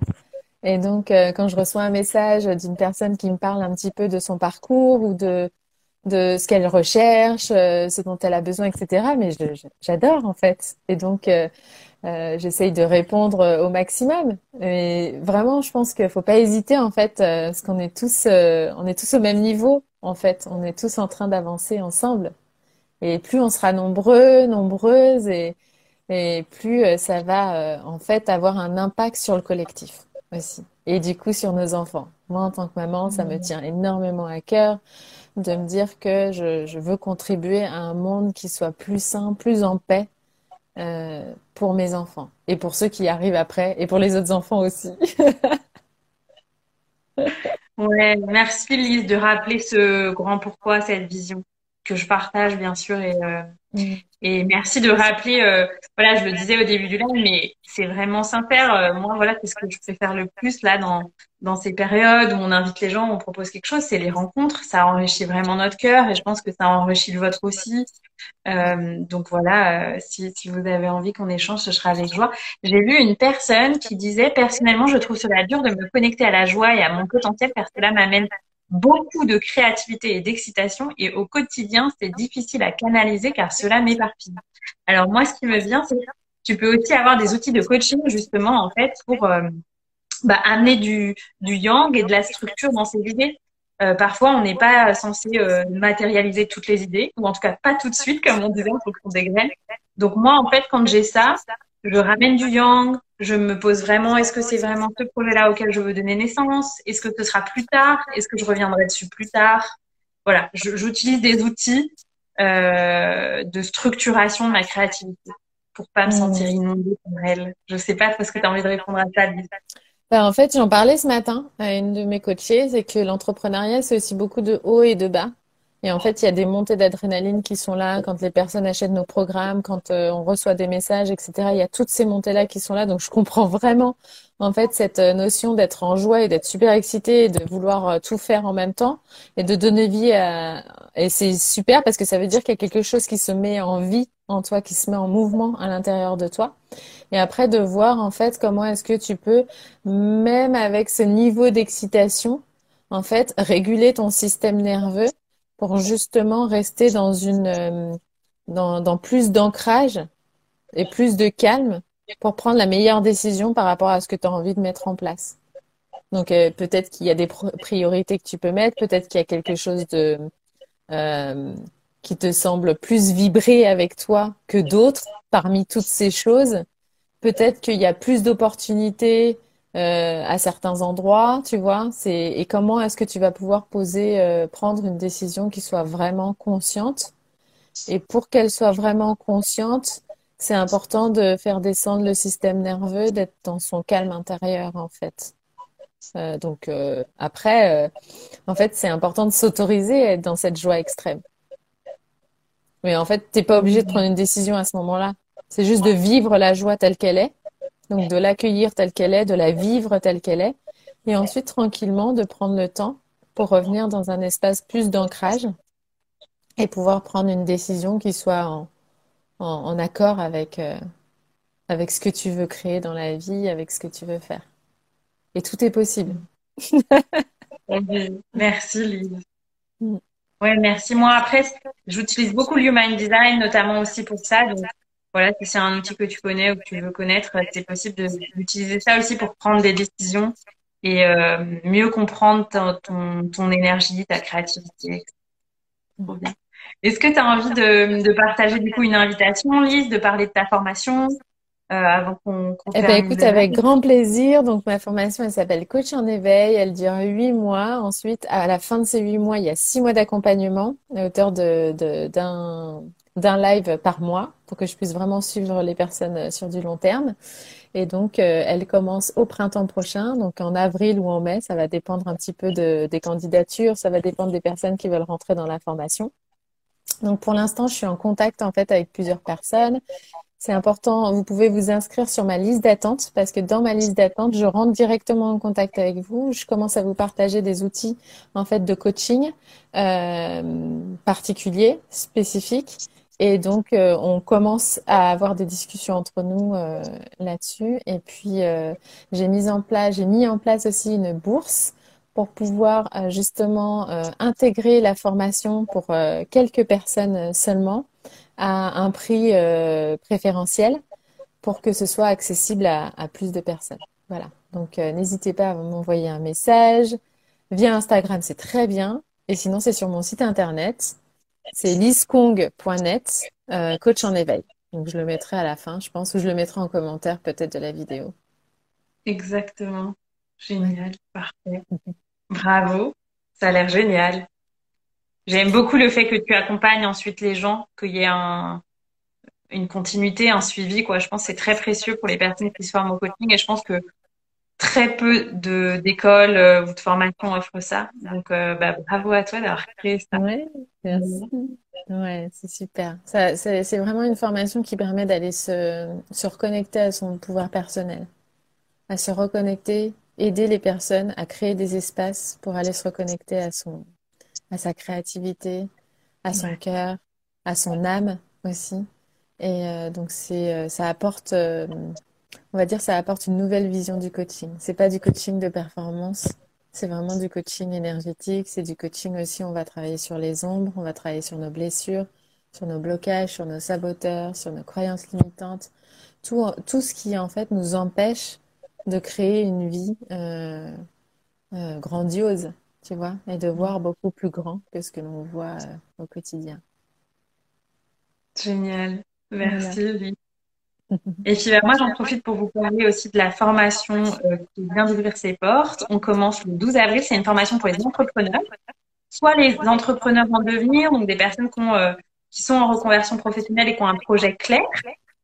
Et donc quand je reçois un message d'une personne qui me parle un petit peu de son parcours ou de de ce qu'elle recherche, ce dont elle a besoin, etc. Mais j'adore en fait. Et donc euh, j'essaye de répondre euh, au maximum. Et vraiment, je pense qu'il faut pas hésiter en fait, euh, parce qu'on est tous, on est tous au même niveau en fait. On est tous en train d'avancer ensemble. Et plus on sera nombreux, nombreuses, et, plus ça va en fait avoir un impact sur le collectif aussi. et du coup sur nos enfants. Moi, en tant que maman, ça me tient énormément à cœur de me dire que je, veux contribuer à un monde qui soit plus sain, plus en paix euh, pour mes enfants et pour ceux qui arrivent après et pour les autres enfants aussi. merci Lise de rappeler ce grand pourquoi, cette vision que je partage bien sûr et euh, mm. et merci de rappeler euh, voilà je le disais au début du live mais c'est vraiment sincère euh, moi voilà c'est ce que je préfère le plus là dans dans ces périodes où on invite les gens on propose quelque chose c'est les rencontres ça enrichit vraiment notre cœur et je pense que ça enrichit le vôtre aussi donc voilà si si vous avez envie qu'on échange ce sera avec joie j'ai lu une personne qui disait personnellement je trouve cela dur de me connecter à la joie et à mon potentiel parce que cela m'amène beaucoup de créativité et d'excitation et au quotidien, c'est difficile à canaliser car cela m'éparpille. Alors moi, ce qui me vient, c'est que tu peux aussi avoir des outils de coaching justement en fait pour euh, bah, amener du, du yang et de la structure dans ces idées. Euh, parfois, on n'est pas censé euh, matérialiser toutes les idées, ou en tout cas pas tout de suite, comme on disait, il faut des graines. Donc moi, en fait, quand j'ai ça, je ramène du yang, je me pose vraiment, est-ce que c'est vraiment ce projet-là auquel je veux donner naissance? Est-ce que ce sera plus tard? Est-ce que je reviendrai dessus plus tard? Voilà, j'utilise des outils euh, de structuration de ma créativité pour pas me mmh. sentir inondée comme elle. Je sais pas parce que tu as envie de répondre à ça. Ben, en fait, j'en parlais ce matin à une de mes coachées, c'est que l'entrepreneuriat, c'est aussi beaucoup de hauts et de bas. Et en fait, il y a des montées d'adrénaline qui sont là quand les personnes achètent nos programmes, quand euh, on reçoit des messages, etc. Il y a toutes ces montées-là qui sont là. Donc, je comprends vraiment, en fait, cette euh, notion d'être en joie et d'être super excité et de vouloir euh, tout faire en même temps et de donner vie à... Et c'est super parce que ça veut dire qu'il y a quelque chose qui se met en vie en toi, qui se met en mouvement à l'intérieur de toi. Et après, de voir, en fait, comment est-ce que tu peux, même avec ce niveau d'excitation, en fait, réguler ton système nerveux pour justement rester dans une euh, dans, plus d'ancrage et plus de calme pour prendre la meilleure décision par rapport à ce que tu as envie de mettre en place. Donc euh, peut-être qu'il y a des priorités que tu peux mettre, peut-être qu'il y a quelque chose de euh, qui te semble plus vibrer avec toi que d'autres parmi toutes ces choses. Peut-être qu'il y a plus d'opportunités euh, à certains endroits, tu vois. C'est et comment est-ce que tu vas pouvoir poser, euh, prendre une décision qui soit vraiment consciente? Et pour qu'elle soit vraiment consciente, c'est important de faire descendre le système nerveux, d'être dans son calme intérieur en fait. Euh, donc après, en fait, c'est important de s'autoriser à être dans cette joie extrême. Mais en fait, t'es pas obligé de prendre une décision à ce moment-là. C'est juste de vivre la joie telle qu'elle est donc de l'accueillir telle qu'elle est, de la vivre telle qu'elle est, et ensuite tranquillement de prendre le temps pour revenir dans un espace plus d'ancrage et pouvoir prendre une décision qui soit en, en, accord avec, euh, avec ce que tu veux créer dans la vie, avec ce que tu veux faire. Et tout est possible. merci Lise. Mm. Ouais, merci. Moi, après, j'utilise beaucoup le Human Design, notamment aussi pour ça. Donc, voilà, si c'est un outil que tu connais ou que tu veux connaître, c'est possible d'utiliser ça aussi pour prendre des décisions et euh, mieux comprendre ton, ton, énergie, ta créativité. Est-ce que tu as envie de, de, partager du coup une invitation, Lise, de parler de ta formation euh, avant qu'on qu Eh ben, écoute, avec grand plaisir. Donc, ma formation, elle s'appelle Coach en éveil. Elle dure huit mois. Ensuite, à la fin de ces huit mois, il y a six mois d'accompagnement à hauteur de, d'un d'un live par mois pour que je puisse vraiment suivre les personnes euh, sur du long terme. Et donc, euh, elle commence au printemps prochain, donc en avril ou en mai. Ça va dépendre un petit peu de, des candidatures, ça va dépendre des personnes qui veulent rentrer dans la formation. Donc, pour l'instant, je suis en contact en fait avec plusieurs personnes. C'est important, vous pouvez vous inscrire sur ma liste d'attente parce que dans ma liste d'attente, je rentre directement en contact avec vous. Je commence à vous partager des outils en fait de coaching euh, particuliers, spécifiques et donc, euh, on commence à avoir des discussions entre nous euh, là-dessus. Et puis, euh, j'ai mis en place, j'ai mis en place aussi une bourse pour pouvoir justement intégrer la formation pour quelques personnes seulement à un prix préférentiel pour que ce soit accessible à, à plus de personnes. Voilà. Donc, n'hésitez pas à m'envoyer un message via Instagram, c'est très bien. Et sinon, c'est sur mon site internet c'est liskong.net, euh, coach en éveil. Donc, je le mettrai à la fin, je pense, ou je le mettrai en commentaire peut-être de la vidéo. Exactement. Génial, parfait. Bravo, ça a l'air génial. J'aime beaucoup le fait que tu accompagnes ensuite les gens, qu'il y ait un, une continuité, un suivi. Je pense que c'est très précieux pour les personnes qui se forment au coaching et je pense que très peu de d'écoles euh, ou de formations offrent ça. Donc, euh, bah, bravo à toi d'avoir créé ça. Ouais, merci. Ouais, c'est super. Ça, c'est vraiment une formation qui permet d'aller se, se reconnecter à son pouvoir personnel, à se reconnecter, aider les personnes à créer des espaces pour aller se reconnecter à son, à sa créativité, à son cœur, à son âme aussi. Et euh, donc c'est, ça apporte, euh, on va dire, ça apporte une nouvelle vision du coaching. C'est pas du coaching de performance, c'est vraiment du coaching énergétique. C'est du coaching aussi. On va travailler sur les ombres, on va travailler sur nos blessures, sur nos blocages, sur nos saboteurs, sur nos croyances limitantes, tout, tout ce qui en fait nous empêche de créer une vie euh, grandiose, tu vois, et de voir beaucoup plus grand que ce que l'on voit au quotidien. Génial. Merci, Et puis bah, moi, j'en profite pour vous parler aussi de la formation euh, qui vient d'ouvrir ses portes. On commence le 12 avril. C'est une formation pour les entrepreneurs, soit les entrepreneurs en devenir, donc des personnes qui, euh, qui sont en reconversion professionnelle et qui ont un projet clair,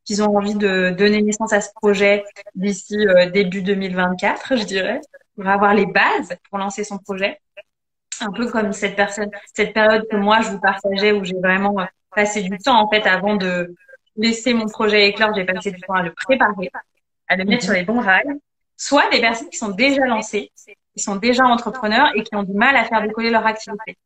qui ont envie de donner naissance à ce projet d'ici euh, début 2024, je dirais, pour avoir les bases pour lancer son projet. Un peu comme cette personne, cette période que moi je vous partageais où j'ai vraiment passé du temps en fait avant de laisser mon projet éclore, j'ai passé du temps à le préparer, à le mettre sur les bons rails, soit des personnes qui sont déjà lancées, qui sont déjà entrepreneurs et qui ont du mal à faire décoller leur activité.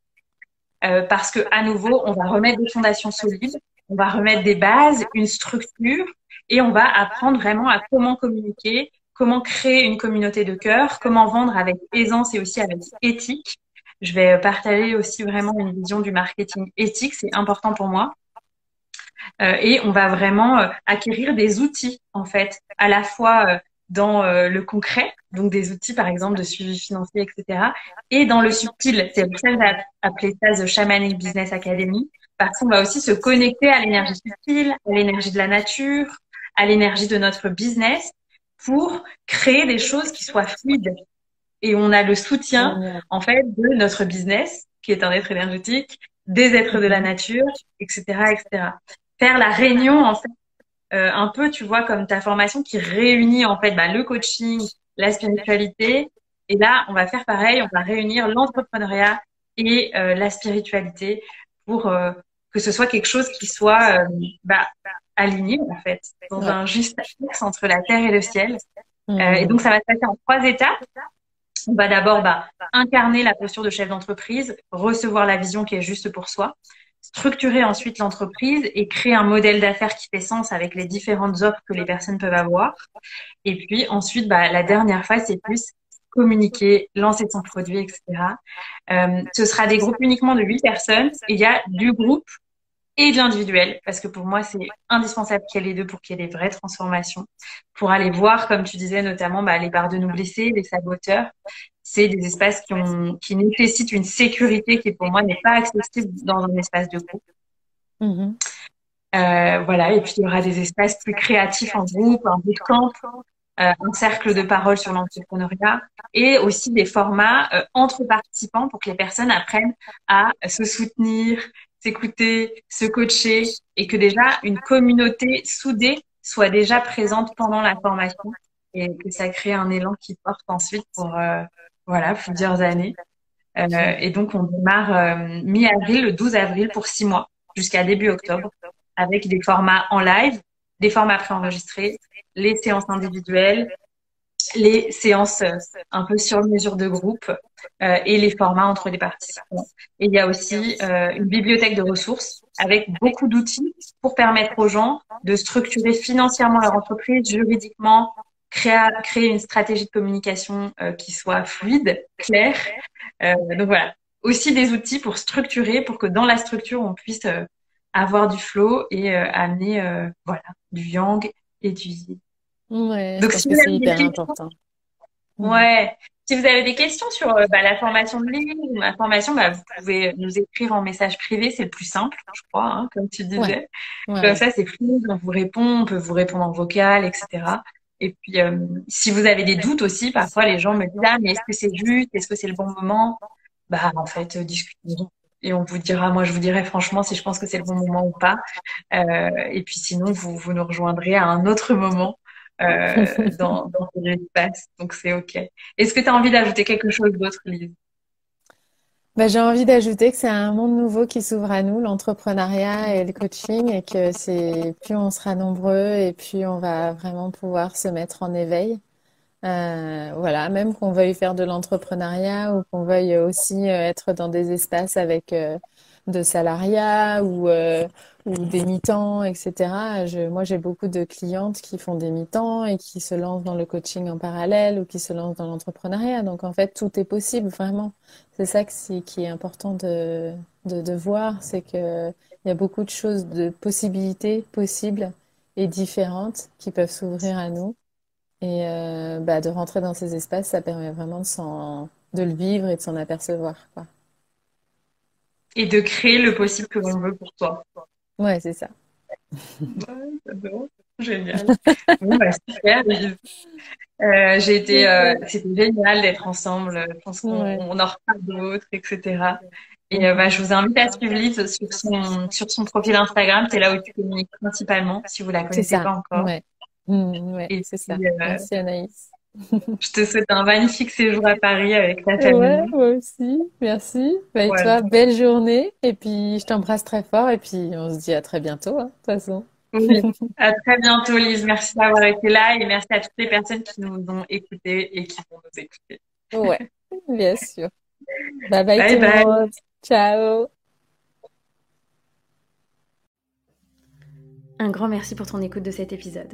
Euh, parce que à nouveau, on va remettre des fondations solides, on va remettre des bases, une structure, et on va apprendre vraiment à comment communiquer, comment créer une communauté de cœur, comment vendre avec aisance et aussi avec éthique. Je vais partager aussi vraiment une vision du marketing éthique, c'est important pour moi. Euh, et on va vraiment euh, acquérir des outils en fait, à la fois euh, dans le concret, donc des outils par exemple de suivi financier, etc., et dans le subtil. C'est pour ça que j'ai appelé ça The Shamanic Business Academy, parce qu'on va aussi se connecter à l'énergie subtile, à l'énergie de la nature, à l'énergie de notre business, pour créer des choses qui soient fluides. Et on a le soutien en fait de notre business, qui est un être énergétique, des êtres de la nature, etc., etc faire la réunion en fait euh, un peu tu vois comme ta formation qui réunit en fait bah, le coaching la spiritualité. Et là on va faire pareil on va réunir l'entrepreneuriat et euh, la spiritualité pour euh, que ce soit quelque chose qui soit bah, aligné en fait dans un juste axe entre la terre et le ciel. Mmh. et donc ça va se passer en trois étapes. On va d'abord bah, incarner la posture de chef d'entreprise, recevoir la vision qui est juste pour soi structurer ensuite l'entreprise et créer un modèle d'affaires qui fait sens avec les différentes offres que les personnes peuvent avoir. Et puis ensuite, bah, la dernière phase, c'est plus communiquer, lancer son produit, etc. Euh, ce sera des groupes uniquement de huit personnes. Et il y a du groupe et de l'individuel, parce que pour moi, c'est indispensable qu'il y ait les deux pour qu'il y ait des vraies transformations, pour aller voir, comme tu disais, notamment bah, les barres de nous blessés, les saboteurs. C'est des espaces qui, ont, qui nécessitent une sécurité qui, pour moi, n'est pas accessible dans un espace de groupe. Mm-hmm. Euh, voilà, et puis il y aura des espaces plus créatifs en groupe, un bootcamp, euh, un cercle de parole sur l'entrepreneuriat et aussi des formats euh, entre participants pour que les personnes apprennent à se soutenir, s'écouter, se coacher et que déjà une communauté soudée soit déjà présente pendant la formation et que ça crée un élan qui porte ensuite pour euh, voilà plusieurs années. Euh, et donc on démarre euh, mi-avril, le 12 avril pour six mois jusqu'à début octobre avec des formats en live, des formats préenregistrés, les séances individuelles, les séances euh, un peu sur mesure de groupe euh, et les formats entre les participants. Et il y a aussi euh, une bibliothèque de ressources avec beaucoup d'outils pour permettre aux gens de structurer financièrement leur entreprise, juridiquement, créer, créer une stratégie de communication qui soit fluide, claire. donc voilà, aussi des outils pour structurer, pour que dans la structure, on puisse avoir du flow et amener voilà du yang et du yin. Ouais, Donc, si c'est hyper important. Ouais. Si vous avez des questions sur euh, bah, la formation de ligne ou ma formation, bah, vous pouvez nous écrire en message privé, c'est le plus simple, je crois, hein, comme tu disais. Comme ça, c'est fluide, on vous répond, on peut vous répondre en vocal, etc. Et puis, si vous avez des doutes aussi, parfois les gens me disent ah mais est-ce que c'est juste, est-ce que c'est le bon moment? Bah en fait, discutons et on vous dira, moi je vous dirai franchement si je pense que c'est le bon moment ou pas. Euh, et puis sinon, vous, vous nous rejoindrez à un autre moment euh, dans, dans l'espace. Donc c'est OK. Est-ce que tu as envie d'ajouter quelque chose d'autre, Lise? Bah, j'ai envie d'ajouter que c'est un monde nouveau qui s'ouvre à nous, l'entrepreneuriat et le coaching, et que c'est plus on sera nombreux et puis on va vraiment pouvoir se mettre en éveil. Euh, voilà, même qu'on veuille faire de l'entrepreneuriat ou qu'on veuille aussi euh, être dans des espaces avec euh, de salariat ou, ou des mi-temps, etc. Moi, j'ai beaucoup de clientes qui font des mi-temps et qui se lancent dans le coaching en parallèle ou qui se lancent dans l'entrepreneuriat. Donc, en fait, tout est possible, vraiment. C'est ça qui est important de, voir, c'est qu'il y a beaucoup de choses, de possibilités possibles et différentes qui peuvent s'ouvrir à nous. Et euh, bah, de rentrer dans ces espaces, ça permet vraiment de, le vivre et de s'en apercevoir. Et de créer le possible que l'on veut pour toi. Ouais, c'est ça. Ouais, génial. bon, bah, super. Euh, j'ai été, euh, c'était génial d'être ensemble. Je pense qu'on on en reparle d'autres, etc. Et euh, bah, je vous invite à suivre Lise sur son, sur son profil Instagram. C'est là où tu communiques principalement, si vous la connaissez pas encore. Ouais. Mmh, ouais, c'est ça. Merci Anaïs. je te souhaite un magnifique séjour à Paris avec ta famille. Ouais, moi aussi. Merci. Bah, et toi, belle journée. Et puis, je t'embrasse très fort. Et puis, on se dit à très bientôt, hein, de toute façon. Oui, à très bientôt, Lise. Merci d'avoir été là et merci à toutes les personnes qui nous ont écoutés et qui vont nous écouter. Ouais, bien sûr. Bye bye, bye tout le monde. Ciao. Un grand merci pour ton écoute de cet épisode